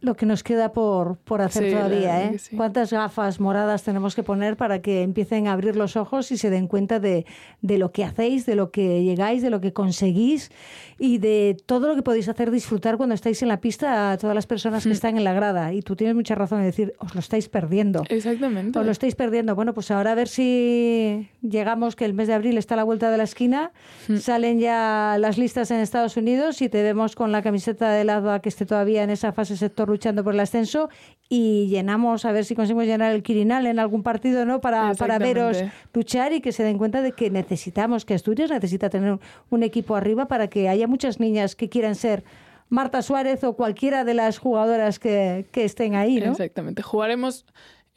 Lo que nos queda por, por hacer Sí, todavía, ¿eh? sí. ¿Cuántas gafas moradas tenemos que poner para que empiecen a abrir los ojos y se den cuenta de, de lo que hacéis, de lo que llegáis, de lo que conseguís y de todo lo que podéis hacer disfrutar cuando estáis en la pista a todas las personas que están en la grada? Y tú tienes mucha razón en decir, os lo estáis perdiendo. Exactamente. Os lo estáis perdiendo. Bueno, pues ahora a ver si llegamos, que el mes de abril está a la vuelta de la esquina. Hmm. Salen ya las listas en Estados Unidos y te vemos con la camiseta del ADVA que esté todavía en esa fase sector luchando por el ascenso y llenamos, a ver si conseguimos llenar el Quirinal en algún partido, ¿no? Para, para veros luchar y que se den cuenta de que necesitamos, que Asturias necesita tener un, equipo arriba para que haya muchas niñas que quieran ser Marta Suárez o cualquiera de las jugadoras que, que estén ahí, ¿no? Exactamente. Jugaremos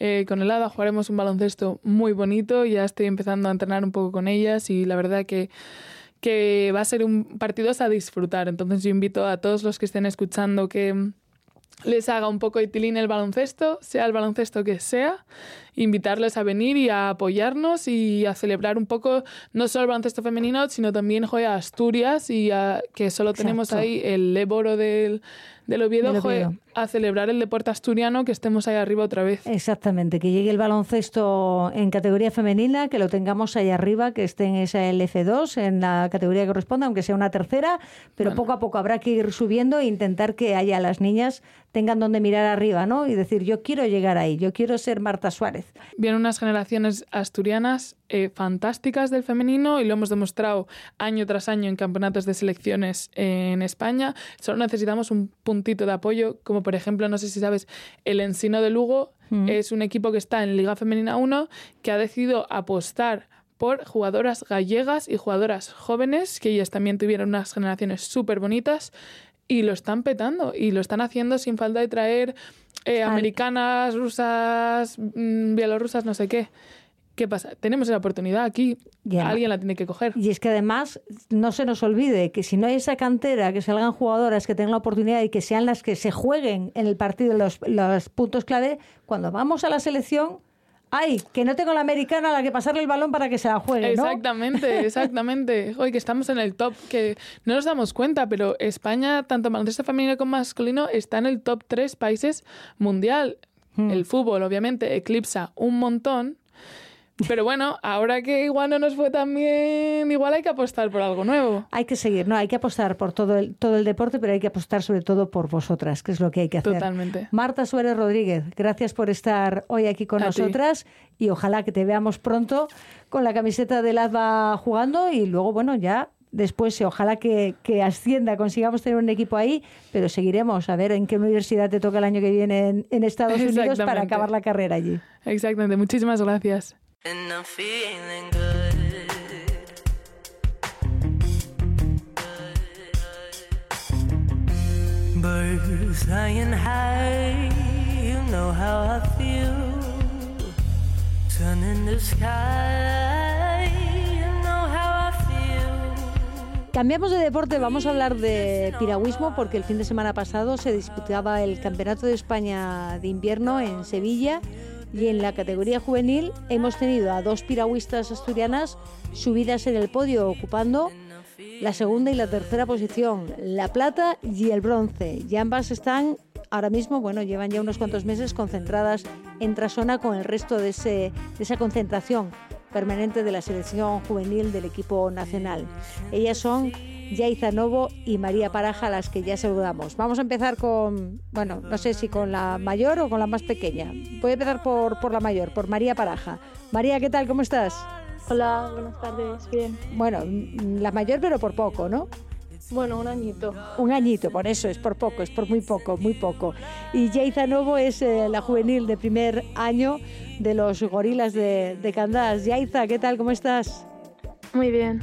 eh, con el ADA, jugaremos un baloncesto muy bonito. Ya estoy empezando a entrenar un poco con ellas y la verdad que, que va a ser un partido a disfrutar. Entonces yo invito a todos los que estén escuchando que les haga un poco de tilín el baloncesto, sea el baloncesto que sea, invitarles a venir y a apoyarnos y a celebrar un poco no solo el baloncesto femenino, sino también joder, a Asturias y a, que solo tenemos ahí el Éboro del, del Oviedo, Oviedo. a celebrar el deporte asturiano, que estemos ahí arriba otra vez. Exactamente, que llegue el baloncesto en categoría femenina, que lo tengamos ahí arriba, que esté en esa LF2, en la categoría que corresponda, aunque sea una tercera, pero poco a poco habrá que ir subiendo e intentar que haya las niñas tengan donde mirar arriba, ¿no? Y decir, yo quiero llegar ahí, yo quiero ser Marta Suárez. Vienen unas generaciones asturianas eh, fantásticas del femenino y lo hemos demostrado año tras año en campeonatos de selecciones en España. Solo necesitamos un puntito de apoyo, como por ejemplo, no sé si sabes, el Ensino de Lugo es un equipo que está en Liga Femenina 1 que ha decidido apostar por jugadoras gallegas y jugadoras jóvenes, que ellas también tuvieron unas generaciones súper bonitas y lo están petando y lo están haciendo sin falta de traer eh, americanas, rusas, mm, bielorrusas, no sé qué. ¿Qué pasa? Tenemos la oportunidad aquí, Ya. alguien la tiene que coger. Y es que además no se nos olvide que si no hay esa cantera, que salgan jugadoras que tengan la oportunidad y que sean las que se jueguen en el partido los, los puntos clave, cuando vamos a la selección, ay, que no tengo la americana a la que pasarle el balón para que se la juegue, ¿no? Exactamente, [LAUGHS] exactamente. Hoy que estamos en el top, que no nos damos cuenta, pero España, tanto baloncesto femenino como masculino, está en el top 3 países mundial. Hmm. El fútbol, obviamente, eclipsa un montón. Pero bueno, ahora que igual no nos fue tan bien, igual hay que apostar por algo nuevo. Hay que seguir, ¿no? Hay que apostar por todo el, todo el deporte, pero hay que apostar sobre todo por vosotras, que es lo que hay que hacer. Totalmente. Marta Suárez Rodríguez, gracias por estar hoy aquí con A ti. nosotras y ojalá que te veamos pronto con la camiseta del ADVA jugando y luego, bueno, ya después, eh, ojalá que, que ascienda, consigamos tener un equipo ahí, pero seguiremos a ver en qué universidad te toca el año que viene en, en Estados Unidos para acabar la carrera allí. Exactamente. Muchísimas gracias. And I'm feeling good. Birds flying high, you know how I feel. Sun in the sky, you know how I feel. Cambiamos de deporte, vamos a hablar de piragüismo porque el fin de semana pasado se disputaba el Campeonato de España de invierno en Sevilla y en la categoría juvenil hemos tenido a dos piragüistas asturianas subidas en el podio ocupando la segunda y la tercera posición, la plata y el bronce. Y ambas están ahora mismo, bueno, llevan ya unos cuantos meses concentradas en Trasona con el resto de, ese, de esa concentración permanente de la selección juvenil del equipo nacional. Ellas son Yaiza Novo y María Paraja, las que ya saludamos. Vamos a empezar con, bueno, no sé si con la mayor o con la más pequeña. Voy a empezar por, por la mayor, por María Paraja. María, ¿qué tal? ¿Cómo estás? Hola, buenas tardes. Bien. Bueno, la mayor pero por poco, ¿no? Bueno, un añito. Un añito, por eso, es por poco, es por muy poco, muy poco. Y Yaiza Novo es eh, la juvenil de primer año de los gorilas de, de Candás. Yaiza, ¿qué tal? ¿Cómo estás? Muy bien.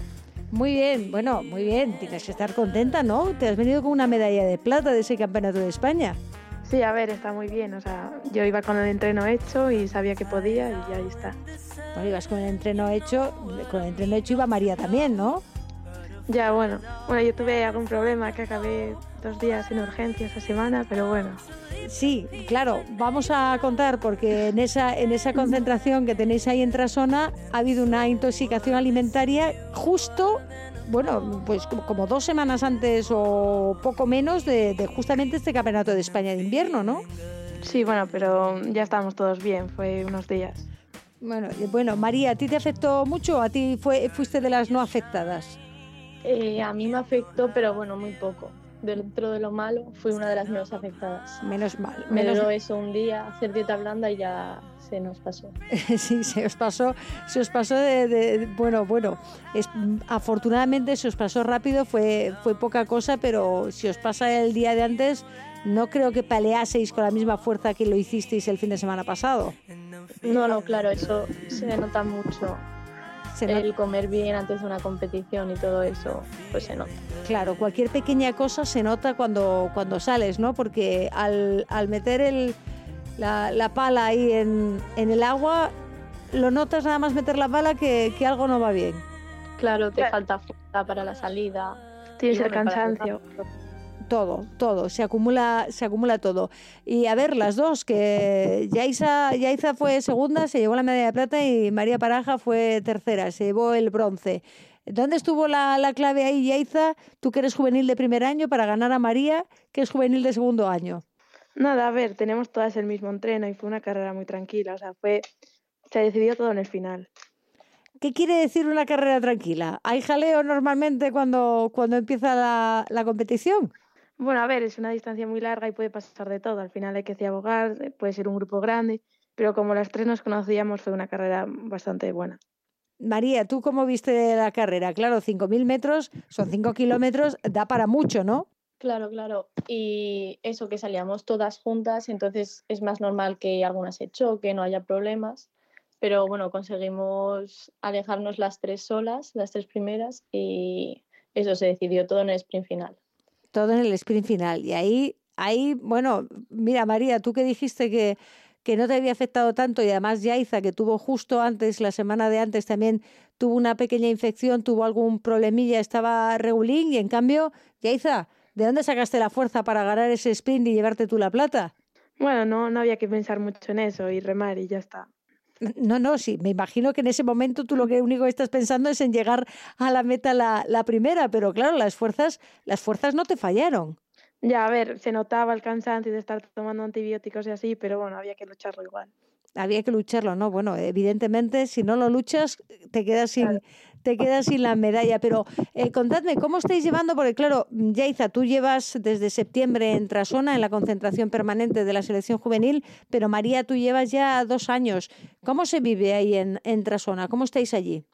Muy bien, bueno, muy bien. Tienes que estar contenta, ¿no? Te has venido con una medalla de plata de ese campeonato de España. Sí, a ver, está muy bien. O sea, yo iba con el entreno hecho y sabía que podía y ahí está. Bueno, ibas con el entreno hecho, con el entreno hecho iba María también, ¿no? Ya, bueno. Bueno, yo tuve algún problema que acabé dos días en urgencia esa semana, pero bueno. Sí, claro, vamos a contar porque en esa, en esa concentración que tenéis ahí en Trasona ha habido una intoxicación alimentaria justo, bueno, pues como, dos semanas antes o poco menos de, de justamente este campeonato de España de invierno, ¿no? Sí, bueno, pero ya estábamos todos bien. Fue unos días. Bueno, bueno, María, ¿a ti te afectó mucho? ¿A ti fue, fuiste de las no afectadas? Eh, a mí me afectó, pero bueno, muy poco. Dentro de lo malo, fui una de las menos afectadas. Menos mal. Me menos duró eso un día, hacer dieta blanda y ya se nos pasó. [LAUGHS] Sí, se os pasó, se os pasó de, de- bueno, bueno, es, afortunadamente se os pasó rápido, fue, fue poca cosa, pero si os pasa el día de antes, no creo que peleaseis con la misma fuerza que lo hicisteis el fin de semana pasado. No, no, claro, eso se nota mucho. El comer bien antes de una competición y todo eso, pues se nota. Claro, cualquier pequeña cosa se nota cuando, cuando sales, ¿no? Porque al, al meter el, la, la pala ahí en, en el agua, lo notas nada más meter la pala que, que algo no va bien. Claro, te Claro. falta fuerza para la salida. Tienes el para cansancio. Todo, todo, se acumula, se acumula todo. Y a ver, las dos, que Yaiza, Yaiza fue segunda, se llevó la medalla de plata y María Paraja fue tercera, se llevó el bronce. ¿Dónde estuvo la, la clave ahí, Yaiza? Tú que eres juvenil de primer año para ganar a María, que es juvenil de segundo año. Nada, a ver, tenemos todas el mismo entreno y fue una carrera muy tranquila. O sea, fue. Se decidió todo en el final. ¿Qué quiere decir una carrera tranquila? ¿Hay jaleo normalmente cuando, cuando empieza la, la competición? Bueno, a ver, es una distancia muy larga y puede pasar de todo. Al final hay que abogar, puede ser un grupo grande, pero como las tres nos conocíamos, fue una carrera bastante buena. María, ¿tú cómo viste la carrera? Claro, 5.000 metros, son 5 kilómetros, da para mucho, ¿no? Claro, claro. Y eso que salíamos todas juntas, entonces es más normal que algunas se choquen, no haya problemas. Pero bueno, conseguimos alejarnos las tres solas, las tres primeras, y eso se decidió todo en el sprint final. Todo en el sprint final. Y ahí, ahí, bueno, mira, María, tú que dijiste que, que no te había afectado tanto y además Yaiza, que tuvo justo antes, la semana de antes también, tuvo una pequeña infección, tuvo algún problemilla, estaba regulín y en cambio, Yaiza, ¿de dónde sacaste la fuerza para ganar ese sprint y llevarte tú la plata? Bueno, no, no había que pensar mucho en eso y remar y ya está. No, no, sí, me imagino que en ese momento tú lo que único que estás pensando es en llegar a la meta la, la primera, pero claro, las fuerzas, las fuerzas no te fallaron. Ya, a ver, se notaba el cansancio de estar tomando antibióticos y así, pero bueno, había que lucharlo igual. Había que lucharlo, ¿no? Bueno, evidentemente, si no lo luchas, te quedas sin, te quedas sin la medalla. Pero eh, contadme, ¿cómo estáis llevando? Porque claro, Yaiza, tú llevas desde septiembre en Trasona, en la concentración permanente de la selección juvenil, pero María, tú llevas ya dos años. ¿Cómo se vive ahí en, en Trasona? ¿Cómo estáis allí?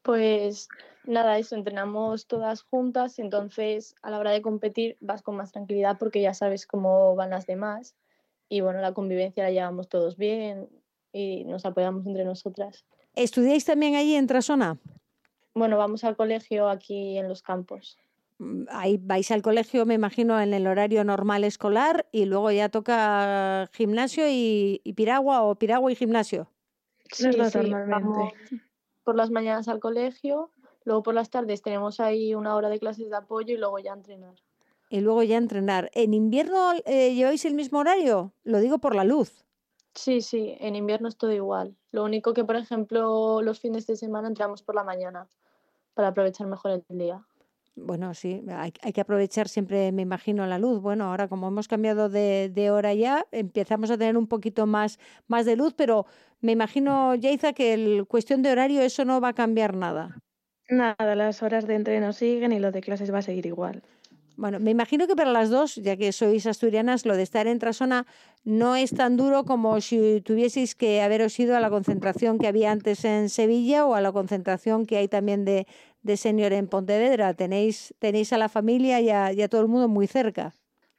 Pues nada, eso, entrenamos todas juntas, entonces a la hora de competir vas con más tranquilidad porque ya sabes cómo van las demás y bueno, la convivencia la llevamos todos bien y nos apoyamos entre nosotras. ¿Estudiáis también allí en Trasona? Bueno, vamos al colegio aquí en los campos. Mm, Ahí vais al colegio, me imagino, en el horario normal escolar y luego ya toca gimnasio y, y piragua o piragua y gimnasio. Dos sí, normalmente. vamos por las mañanas al colegio, luego por las tardes tenemos ahí una hora de clases de apoyo y luego ya entrenar. Y luego ya entrenar. ¿En invierno eh, lleváis el mismo horario? Lo digo por la luz. Sí, sí, en invierno es todo igual. Lo único que, por ejemplo, los fines de semana entramos por la mañana para aprovechar mejor el día. Bueno, sí, hay, hay que aprovechar siempre, me imagino, la luz. Bueno, ahora como hemos cambiado de, de hora ya, empezamos a tener un poquito más, más de luz, pero me imagino, Yaiza, que el cuestión de horario eso no va a cambiar nada. Nada, las horas de entreno siguen y lo de clases va a seguir igual. Bueno, me imagino que para las dos, ya que sois asturianas, lo de estar en Trasona no es tan duro como si tuvieseis que haberos ido a la concentración que había antes en Sevilla o a la concentración que hay también de, de senior en Pontevedra. Tenéis, tenéis a la familia y a, y a todo el mundo muy cerca.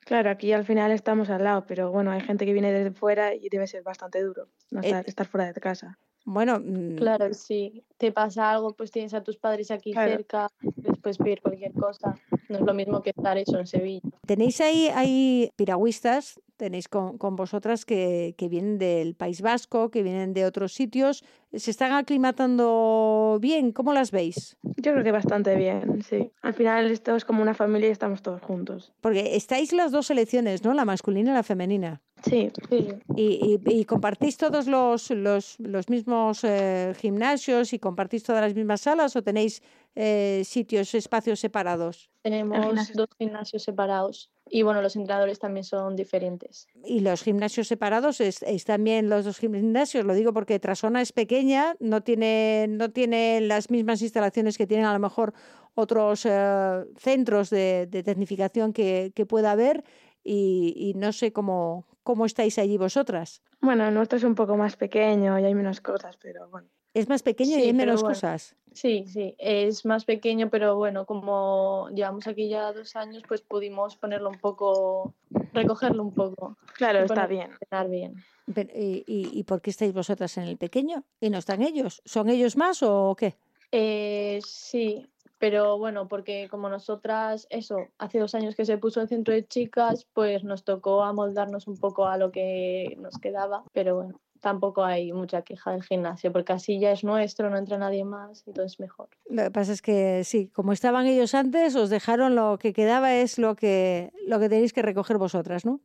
Claro, aquí al final estamos al lado, pero bueno, hay gente que viene desde fuera y debe ser bastante duro no Eh, estar, estar fuera de casa. Bueno, mm, Claro, si te pasa algo, pues tienes a tus padres aquí Claro. cerca, les puedes pedir cualquier cosa. No es lo mismo que estar eso en Sevilla. tenéis ahí, hay piragüistas, tenéis con, con vosotras que, que vienen del País Vasco, que vienen de otros sitios. ¿Se están aclimatando bien? ¿Cómo las veis? Yo creo que bastante bien, sí. Al final esto es como una familia y estamos todos juntos. Porque estáis las dos selecciones, ¿no? La masculina y la femenina. Sí, Sí, Y, y- y compartís todos los, los, los mismos eh, gimnasios y compartís todas las mismas salas o tenéis eh, sitios, espacios separados? tenemos gimnasio- dos gimnasios separados y bueno, los entrenadores también son diferentes. Y los gimnasios separados es, es también los dos gimnasios, lo digo porque Trasona es pequeña, no tiene, no tiene las mismas instalaciones que tienen a lo mejor otros eh, centros de, de tecnificación que, que pueda haber y, y no sé cómo, cómo estáis allí vosotras. bueno, el nuestro es un poco más pequeño y hay menos cosas, pero bueno. Es más pequeño y hay menos bueno. cosas. Sí, sí, es más pequeño, pero bueno, como llevamos aquí ya dos años, pues pudimos ponerlo un poco, recogerlo un poco, Claro, y está bien. entrenar bien. Pero, ¿y, y, y por qué estáis vosotras en el pequeño y no están ellos? ¿Son ellos más o qué? Eh, sí, pero bueno, porque como nosotras, eso, hace dos años que se puso el centro de chicas, pues nos tocó amoldarnos un poco a lo que nos quedaba, pero bueno, tampoco hay mucha queja del gimnasio, porque así ya es nuestro, no entra nadie más, entonces mejor. Lo que pasa es que sí, como estaban ellos antes, os dejaron lo que quedaba es lo que, lo que tenéis que recoger vosotras, ¿no?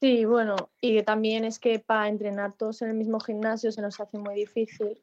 Sí, bueno, y que también es que para entrenar todos en el mismo gimnasio se nos hace muy difícil.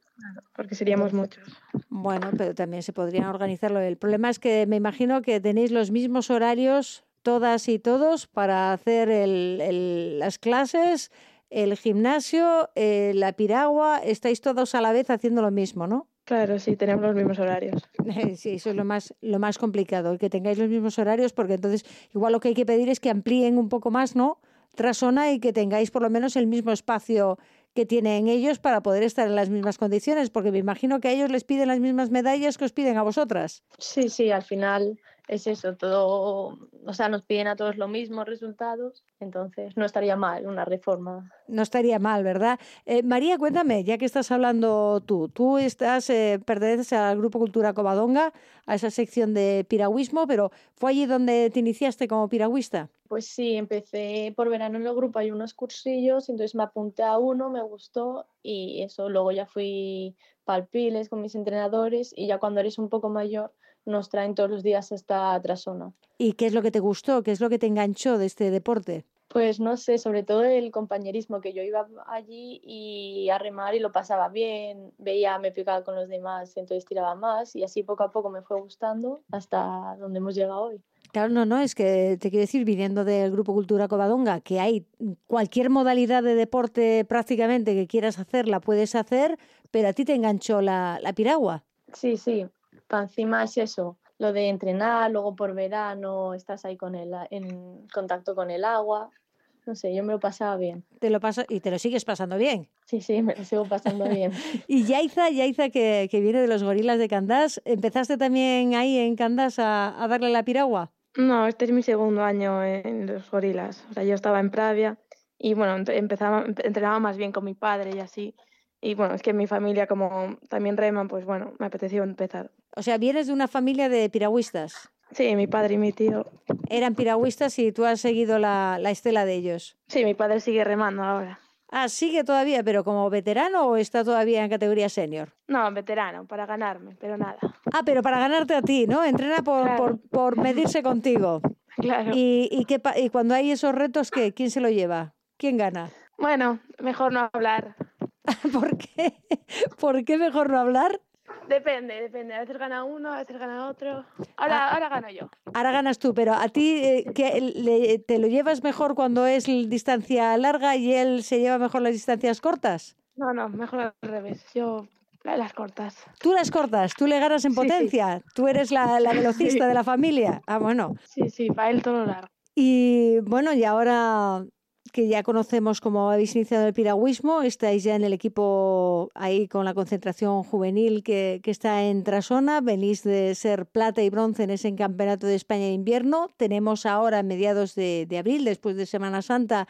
Porque seríamos muchos. Bueno, pero también se podrían organizarlo. El problema es que me imagino que tenéis los mismos horarios todas y todos para hacer el- el- las clases, el gimnasio, eh, la piragua, estáis todos a la vez haciendo lo mismo, ¿no? Claro, sí, tenemos los mismos horarios. [LAUGHS] Sí, eso es lo más, lo más complicado, que tengáis los mismos horarios, porque entonces igual lo que hay que pedir es que amplíen un poco más, ¿no? Trasona y que tengáis por lo menos el mismo espacio que tienen ellos para poder estar en las mismas condiciones, porque me imagino que a ellos les piden las mismas medallas que os piden a vosotras. Sí, sí, al final es eso, todo, o sea, nos piden a todos los mismos resultados, entonces no estaría mal una reforma. No estaría mal, ¿verdad? Eh, María, cuéntame, ya que estás hablando tú, tú estás, eh, perteneces al Grupo Cultura Covadonga, a esa sección de piragüismo, pero ¿fue allí donde te iniciaste como piragüista? Pues sí, empecé por verano en el grupo, hay unos cursillos, entonces me apunté a uno, me gustó y eso, luego ya fui palpiles con mis entrenadores y ya cuando eres un poco mayor nos traen todos los días esta trasona. ¿Y qué es lo que te gustó? ¿Qué es lo que te enganchó de este deporte? Pues no sé, sobre todo el compañerismo, que yo iba allí y a remar y lo pasaba bien, veía, me picaba con los demás, entonces tiraba más y así poco a poco me fue gustando hasta donde hemos llegado hoy. Claro, no, no, es que te quiero decir, viniendo del Grupo Cultura Covadonga, que hay cualquier modalidad de deporte prácticamente que quieras hacer, la puedes hacer, pero a ti te enganchó la, la piragua. Sí, sí, para encima es eso, lo de entrenar, luego por verano estás ahí con el, en contacto con el agua. No sé, yo me lo pasaba bien. Te lo pasa y te lo sigues pasando bien. Sí, sí, me lo sigo pasando bien. [LAUGHS] y Yaiza, Yaiza que, que, viene de los gorilas de Candás, ¿empezaste también ahí en Candás a, a, darle la piragua? No, este es mi segundo año en los gorilas. O sea, yo estaba en Pravia y bueno, empezaba, entrenaba más bien con mi padre y así. Y bueno, es que mi familia como también reman, pues bueno, me apeteció empezar. O sea, vienes de una familia de piragüistas. Sí, mi padre y mi tío. Eran piragüistas y tú has seguido la, la estela de ellos. Sí, mi padre sigue remando ahora. Ah, sigue todavía, pero como veterano o está todavía en categoría senior? No, veterano, para ganarme, pero nada. Ah, pero para ganarte a ti, ¿no? Entrena por, Claro. por, por medirse contigo. Claro. ¿Y, y, qué y cuando hay esos retos, ¿qué? ¿quién se lo lleva? ¿Quién gana? Bueno, mejor no hablar. [LAUGHS] ¿Por qué? ¿Por qué mejor no hablar? Depende, depende. A veces gana uno, a veces gana otro. Ahora, ahora gano yo. Ahora ganas tú, pero a ti eh, ¿qué, le- te lo llevas mejor cuando es distancia larga y él se lleva mejor las distancias cortas. No, no, mejor al revés. Yo la- las cortas. Tú las cortas, tú le ganas en Sí, sí. potencia, tú eres la, la [LAUGHS] velocista Sí. de la familia. Ah, bueno. Sí, sí, para él todo largo. Y bueno, y ahora que ya conocemos cómo habéis iniciado el piragüismo, estáis ya en el equipo ahí con la concentración juvenil que, está en Trasona, venís de ser plata y bronce en ese campeonato de España de invierno, tenemos ahora a mediados de abril, después de Semana Santa,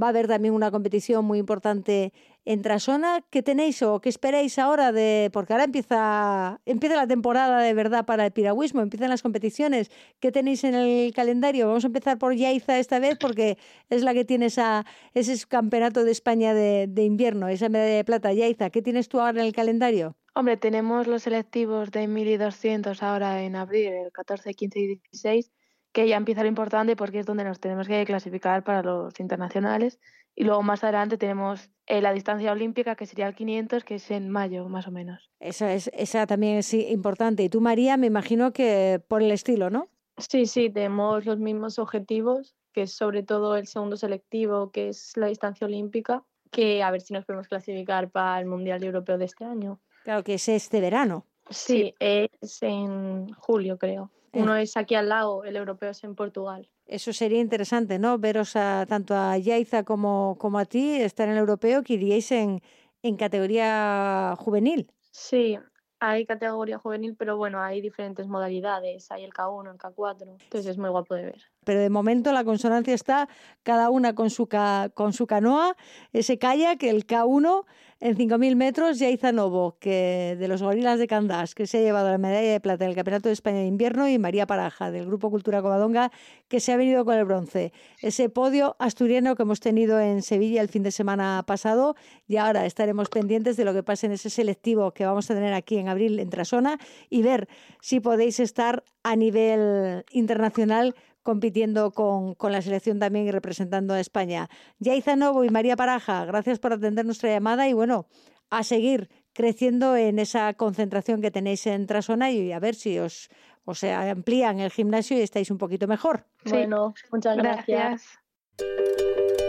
va a haber también una competición muy importante en Trasona. ¿Qué tenéis o qué esperáis ahora de.? Porque ahora empieza, empieza la temporada de verdad para el piragüismo, empiezan las competiciones. ¿Qué tenéis en el calendario? Vamos a empezar por Yaiza esta vez porque es la que tiene esa, ese campeonato de España de, de invierno, esa medalla de plata. Yaiza, ¿qué tienes tú ahora en el calendario? Hombre, tenemos los selectivos de 1200 ahora en abril, el 14, 15 y 16, que ya empieza lo importante porque es donde nos tenemos que clasificar para los internacionales. Y luego más adelante tenemos eh, la distancia olímpica, que sería el 500, que es en mayo, más o menos. Esa, es, esa también es importante. Y tú, María, me imagino que por el estilo, ¿no? Sí, sí, tenemos los mismos objetivos, que es sobre todo el segundo selectivo, que es la distancia olímpica, que a ver si nos podemos clasificar para el Mundial Europeo de este año. Claro que es este verano. Sí, es en julio, creo. Eh. Uno es aquí al lado, el europeo es en Portugal. Eso sería interesante, ¿no? Veros a, tanto a Yaiza como, como a ti estar en el europeo, que iríais en, en categoría juvenil. Sí, hay categoría juvenil, pero bueno, hay diferentes modalidades. Hay el K1, el K4, entonces es muy guapo de ver. Pero de momento la consonancia está cada una con su, ca- con su canoa, ese el K1 en 5.000 metros, Yaiza Novo, que de los gorilas de Candás, que se ha llevado la medalla de plata en el Campeonato de España de Invierno, y María Paraja, del Grupo Cultura Covadonga, que se ha venido con el bronce. Ese podio asturiano que hemos tenido en Sevilla el fin de semana pasado, y ahora estaremos pendientes de lo que pase en ese selectivo que vamos a tener aquí en abril en Trasona y ver si podéis estar a nivel internacional compitiendo con, con la selección también y representando a España. Yaiza Novo y María Paraja, gracias por atender nuestra llamada y bueno, a seguir creciendo en esa concentración que tenéis en Trasona y a ver si os, os amplían el gimnasio y estáis un poquito mejor. Sí. Bueno, muchas gracias. Gracias.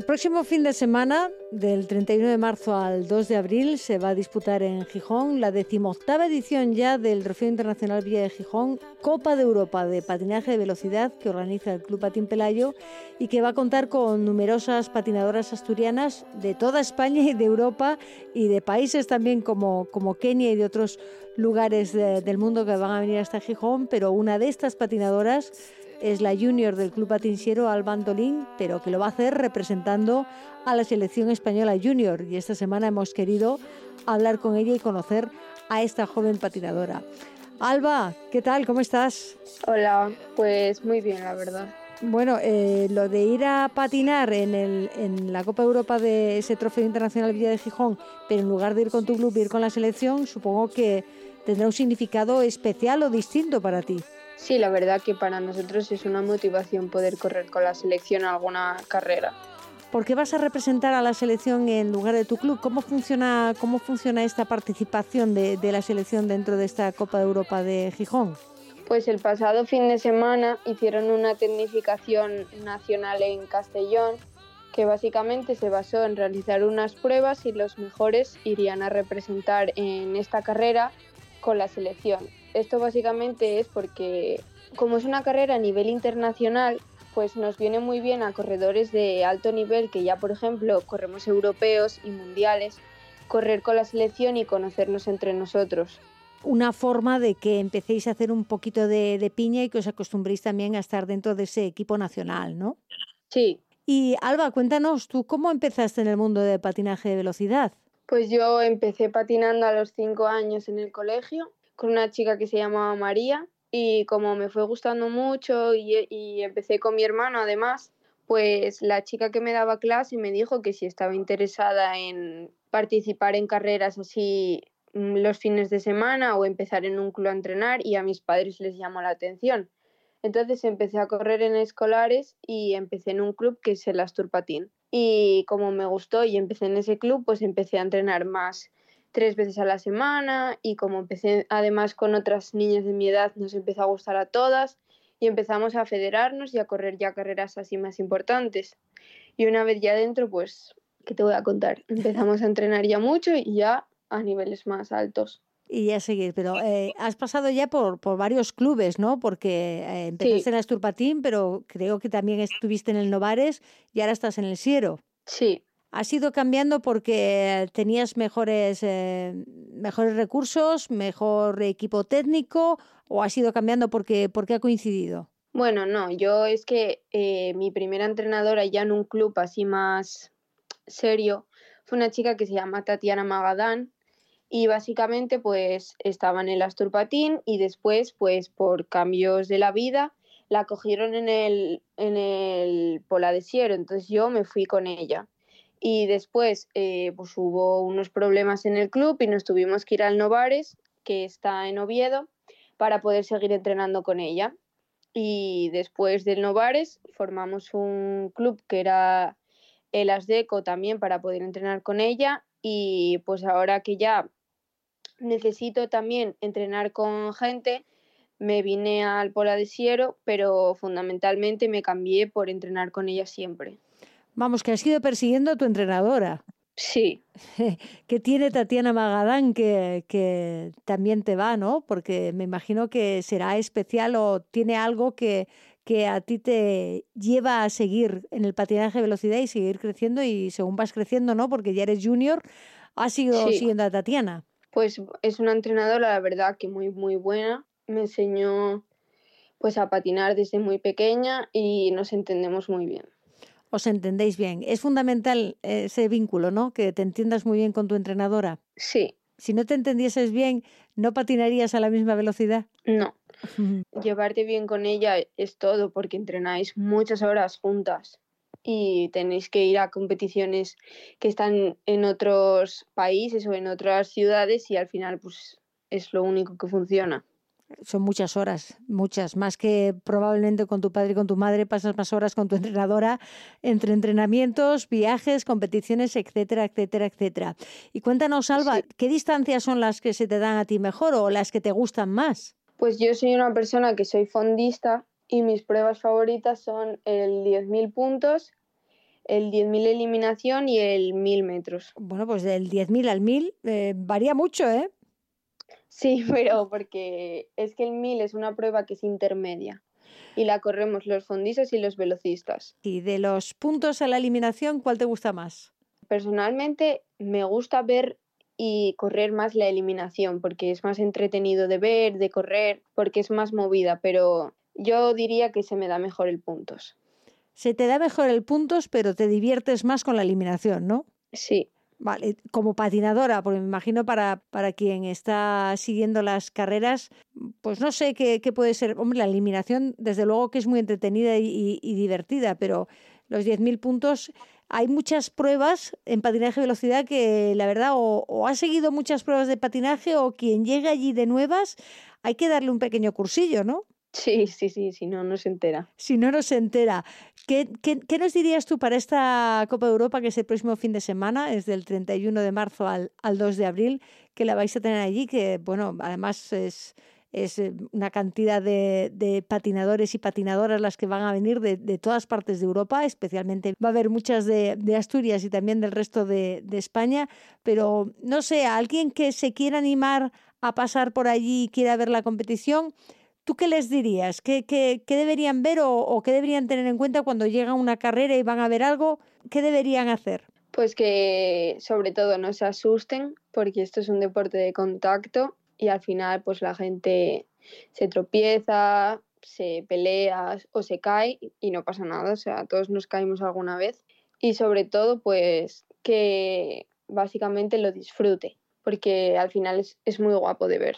El próximo fin de semana, del 31 de marzo al 2 de abril, se va a disputar en Gijón la decimoctava edición ya del Trofeo Internacional Villa de Gijón, Copa de Europa de Patinaje de Velocidad que organiza el Club Patín Pelayo y que va a contar con numerosas patinadoras asturianas de toda España y de Europa y de países también como, Kenia y de otros lugares de- del mundo que van a venir hasta Gijón, pero una de estas patinadoras es la junior del Club Patinsiero Alba Antolín, pero que lo va a hacer representando a la selección española junior. Y esta semana hemos querido hablar con ella y conocer a esta joven patinadora. Alba, ¿qué tal? ¿Cómo estás? Hola, pues muy bien, la verdad. Bueno, eh, lo de ir a patinar en, el- en la Copa Europa de ese Trofeo Internacional Villa de Gijón, pero en lugar de ir con tu club, ir con la selección, supongo que tendrá un significado especial o distinto para ti. Sí, la verdad que para nosotros es una motivación poder correr con la selección alguna carrera. ¿Por qué vas a representar a la selección en lugar de tu club? ¿Cómo funciona, cómo funciona esta participación de, de la selección dentro de esta Copa de Europa de Gijón? Pues el pasado fin de semana hicieron una tecnificación nacional en Castellón que básicamente se basó en realizar unas pruebas y los mejores irían a representar en esta carrera con la selección. Esto básicamente es porque como es una carrera a nivel internacional, pues nos viene muy bien a corredores de alto nivel que ya por ejemplo corremos europeos y mundiales, correr con la selección y conocernos entre nosotros. Una forma de que empecéis a hacer un poquito de, de piña y que os acostumbréis también a estar dentro de ese equipo nacional, ¿no? Sí, Y Alba, cuéntanos, ¿tú cómo empezaste en el mundo de patinaje de velocidad? Pues yo empecé patinando a los cinco años en el colegio con una chica que se llamaba María y como me fue gustando mucho y, y empecé con mi hermano además, pues la chica que me daba clase me dijo que si estaba interesada en participar en carreras así mm, los fines de semana o empezar en un club a entrenar y a mis padres les llamó la atención. Entonces empecé a correr en escolares y empecé en un club que es el Astur Patín. Y como me gustó y empecé en ese club, pues empecé a entrenar más tres veces a la semana y como empecé además con otras niñas de mi edad, nos empezó a gustar a todas y empezamos a federarnos y a correr ya carreras así más importantes. Y una vez ya dentro, pues, ¿qué te voy a contar? Empezamos a entrenar ya mucho y ya a niveles más altos. Y ya seguir, pero eh, has pasado ya por, por varios clubes, ¿no? Porque eh, empezaste Sí. en la Asturpatín, pero creo que también estuviste en el Novares y ahora estás en el Siero. Sí, ¿Has ido cambiando porque tenías mejores, eh, mejores recursos, mejor equipo técnico o has ido cambiando porque, porque ha coincidido? Bueno, no, yo es que eh, mi primera entrenadora ya en un club así más serio fue una chica que se llama Tatiana Magadán y básicamente pues estaba en el Astur Patín y después pues por cambios de la vida la cogieron en el, en el Pola de Siero, entonces yo me fui con ella. Y después eh, pues hubo unos problemas en el club y nos tuvimos que ir al Novares, que está en Oviedo, para poder seguir entrenando con ella y después del Novares formamos un club que era el Asdeco también para poder entrenar con ella y pues ahora que ya necesito también entrenar con gente me vine al Pola de Siero pero fundamentalmente me cambié por entrenar con ella siempre. Vamos, que has ido persiguiendo a tu entrenadora. Sí, [LAUGHS] ¿Qué tiene Tatiana Magadán que, que también te va, no? Porque me imagino que será especial o tiene algo que, que a ti te lleva a seguir en el patinaje de velocidad y seguir creciendo y según vas creciendo, ¿no? Porque ya eres junior, has ido Sí. siguiendo a Tatiana. pues es una entrenadora la verdad que muy muy buena, me enseñó pues a patinar desde muy pequeña y nos entendemos muy bien. Os entendéis bien. Es fundamental ese vínculo, ¿no? Que te entiendas muy bien con tu entrenadora. Sí, Si no te entendieses bien, ¿no patinarías a la misma velocidad? no, [LAUGHS] llevarte bien con ella es todo porque entrenáis muchas horas juntas y tenéis que ir a competiciones que están en otros países o en otras ciudades y al final pues es lo único que funciona. Son muchas horas, muchas, más que probablemente con tu padre y con tu madre, pasas más horas con tu [LAUGHS] entrenadora entre entrenamientos, viajes, competiciones, etcétera, etcétera, etcétera. Y cuéntanos, Alba, Sí. ¿qué distancias son las que se te dan a ti mejor o las que te gustan más? Pues yo soy una persona que soy fondista y mis pruebas favoritas son el 10.000 puntos, el 10.000 eliminación y el 1.000 metros. Bueno, pues del 10.000 al 1.000 eh, varía mucho, ¿eh? Sí, [LAUGHS] pero porque es que el 1000 es una prueba que es intermedia y la corremos los fondistas y los velocistas. Y de los puntos a la eliminación, ¿cuál te gusta más? Personalmente me gusta ver y correr más la eliminación porque es más entretenido de ver, de correr, porque es más movida, pero yo diría que se me da mejor el puntos. Se te da mejor el puntos, pero te diviertes más con la eliminación, ¿no? Sí. Vale, como patinadora, porque me imagino para, para quien está siguiendo las carreras, pues no sé qué, qué puede ser. Hombre, la eliminación, desde luego que es muy entretenida y, divertida, pero los 10.000 puntos, hay muchas pruebas en patinaje de velocidad que la verdad o, o ha seguido muchas pruebas de patinaje o quien llega allí de nuevas, hay que darle un pequeño cursillo, ¿no? Sí, sí, sí, si no, no se entera. Si no, no se entera. ¿Qué, qué, qué nos dirías tú para esta Copa de Europa, que es el próximo fin de semana, es del 31 de marzo al, al 2 de abril, que la vais a tener allí, que, bueno, además es, es eh, una cantidad de, de patinadores y patinadoras las que van a venir de, de todas partes de Europa, especialmente va a haber muchas de, de Asturias y también del resto de, España, pero no sé, alguien que se quiera animar a pasar por allí y quiera ver la competición, ¿Tú qué les dirías? ¿Qué, deberían ver o, o, qué deberían tener en cuenta cuando llegan a una carrera y van a ver algo? ¿Qué deberían hacer? Pues que sobre todo no se asusten porque esto es un deporte de contacto y al final pues la gente se tropieza, se pelea o se cae y no pasa nada, o sea, todos nos caímos alguna vez y sobre todo pues que básicamente lo disfrute porque al final es muy guapo de ver.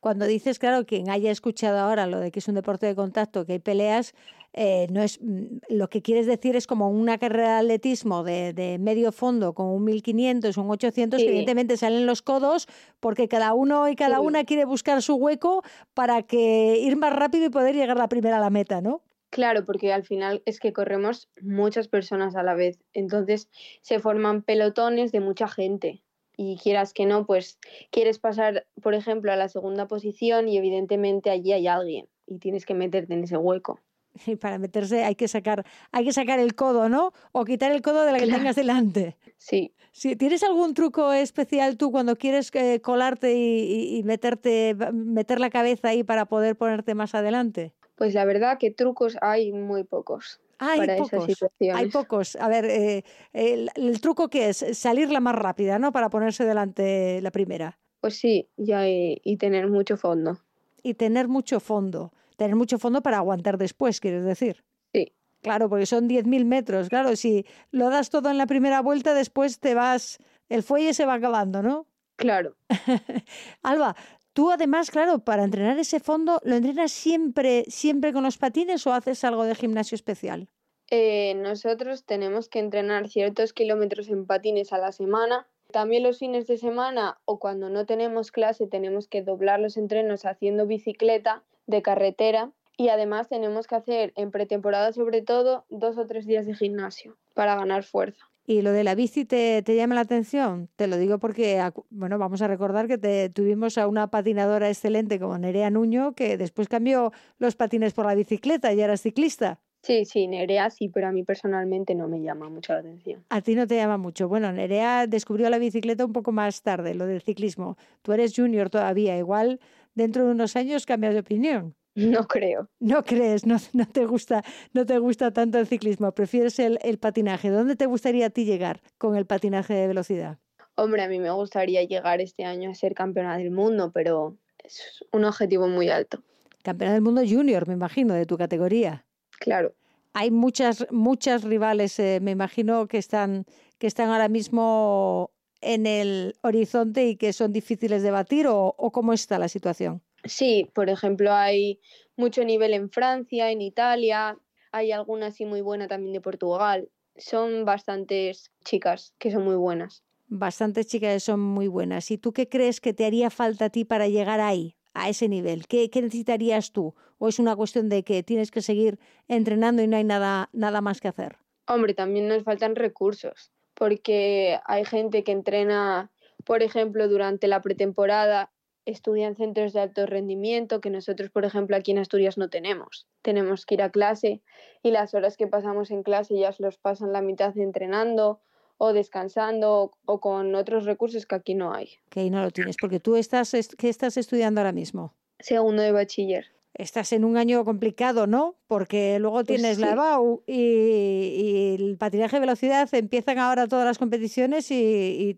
Cuando dices, claro, quien haya escuchado ahora lo de que es un deporte de contacto, que hay peleas, eh, no es lo que quieres decir es como una carrera de atletismo de, de medio fondo con un 1500 o un 800, sí. que evidentemente salen los codos porque cada uno y cada sí. una quiere buscar su hueco para que ir más rápido y poder llegar la primera a la meta, ¿no? Claro, porque al final es que corremos muchas personas a la vez, entonces se forman pelotones de mucha gente y quieras que no, pues quieres pasar, por ejemplo, a la segunda posición y evidentemente allí hay alguien y tienes que meterte en ese hueco. Y para meterse hay que sacar, hay que sacar el codo, ¿no? O quitar el codo de la que claro. tengas delante. Sí. sí. ¿Tienes algún truco especial tú cuando quieres eh, colarte y, y, y, meterte, meter la cabeza ahí para poder ponerte más adelante? Pues la verdad que trucos hay muy pocos. Hay para pocos, esas situaciones. hay pocos. A ver, eh, el, el, truco que es salir la más rápida, ¿no? Para ponerse delante la primera. Pues sí, ya y, y, tener mucho fondo. Y tener mucho fondo. Tener mucho fondo para aguantar después, quieres decir. Sí. Claro, porque son 10.000 metros. Claro, si lo das todo en la primera vuelta, después te vas, el fuelle se va acabando, ¿no? Claro. [LAUGHS] Alba, Tú además, claro, para entrenar ese fondo, ¿lo entrenas siempre, siempre con los patines o haces algo de gimnasio especial? Eh, nosotros tenemos que entrenar ciertos kilómetros en patines a la semana. También los fines de semana o cuando no tenemos clase tenemos que doblar los entrenos haciendo bicicleta de carretera y además tenemos que hacer en pretemporada sobre todo dos o tres días de gimnasio para ganar fuerza. ¿Y lo de la bici te, te, llama la atención? Te lo digo porque, bueno, vamos a recordar que te, tuvimos a una patinadora excelente como Nerea Nuño, que después cambió los patines por la bicicleta y es ciclista. Sí, sí, Nerea sí, pero a mí personalmente no me llama mucho la atención. A ti no te llama mucho. Bueno, Nerea descubrió la bicicleta un poco más tarde, lo del ciclismo. Tú eres junior todavía, igual dentro de unos años cambias de opinión. No creo. No crees, no, no, te gusta, no te gusta tanto el ciclismo, prefieres el, el, patinaje. ¿Dónde te gustaría a ti llegar con el patinaje de velocidad? Hombre, a mí me gustaría llegar este año a ser campeona del mundo, pero es un objetivo muy alto. Campeona del mundo junior, me imagino, de tu categoría. Claro. Hay muchas, muchas rivales, eh, me imagino, que están, que están ahora mismo en el horizonte y que son difíciles de batir, o, o cómo está la situación? Sí, por ejemplo, hay mucho nivel en Francia, en Italia, hay alguna así muy buena también de Portugal. Son bastantes chicas que son muy buenas. Bastantes chicas que son muy buenas. ¿Y tú qué crees que te haría falta a ti para llegar ahí, a ese nivel? ¿Qué, qué necesitarías tú? ¿O es una cuestión de que tienes que seguir entrenando y no hay nada, nada más que hacer? Hombre, también nos faltan recursos, porque hay gente que entrena, por ejemplo, durante la pretemporada estudia en centros de alto rendimiento que nosotros, por ejemplo, aquí en Asturias no tenemos. Tenemos que ir a clase y las horas que pasamos en clase ya los pasan la mitad entrenando o descansando o con otros recursos que aquí no hay. Que no lo tienes, porque tú estás, ¿qué estás estudiando ahora mismo? Segundo de bachiller. Estás en un año complicado, ¿no? Porque luego Pues tienes la. EBAU y, y el patinaje de velocidad, empiezan ahora todas las competiciones y,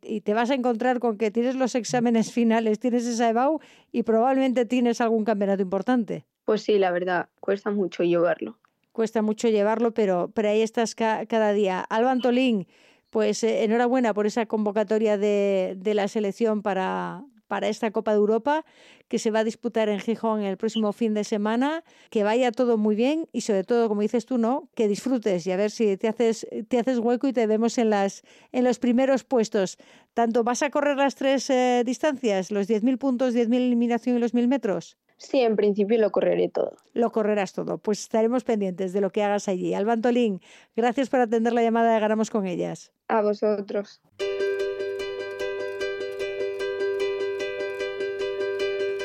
y- y te vas a encontrar con que tienes los exámenes [LAUGHS] finales, tienes esa EBAU y probablemente tienes algún campeonato importante. Pues sí, la verdad, cuesta mucho llevarlo. Cuesta mucho llevarlo, pero, pero ahí estás ca- cada día. Alba Antolín, pues eh, enhorabuena por esa convocatoria de, de la selección para, para esta Copa de Europa que se va a disputar en Gijón el próximo fin de semana. Que vaya todo muy bien y sobre todo, como dices tú, ¿no? Que disfrutes y a ver si te haces, te haces hueco y te vemos en, las, en los primeros puestos. Tanto vas a correr las tres eh, distancias, los 10.000 puntos, 10.000 eliminación y los 1.000 metros. Sí, en principio lo correré todo. Lo correrás todo. Pues estaremos pendientes de lo que hagas allí. Alba Antolín, gracias por atender la llamada de Ganamos con ellas. A vosotros.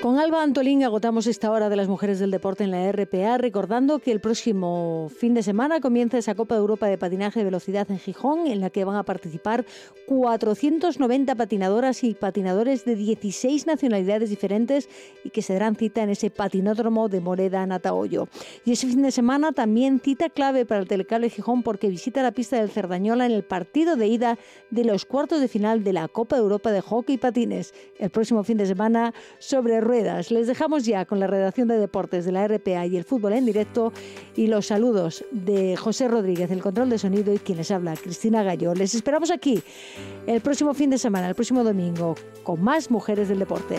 Con Alba Antolín agotamos esta hora de las mujeres del deporte en la RPA, recordando que el próximo fin de semana comienza esa Copa de Europa de Patinaje de Velocidad en Gijón, en la que van a participar 490 patinadoras y patinadores de 16 nacionalidades diferentes y que se darán cita en ese patinódromo de Moreda Natahoyo. Y ese fin de semana también cita clave para el Telecable Gijón porque visita la pista del Cerdañola en el partido de ida de los cuartos de final de la Copa de Europa de Hockey y Patines. El próximo fin de semana sobre Les dejamos ya con la redacción de deportes de la RPA y el fútbol en directo y los saludos de José Rodríguez, el control de sonido y quien les habla, Cristina Gallo. Les esperamos aquí el próximo fin de semana, el próximo domingo, con más mujeres del deporte.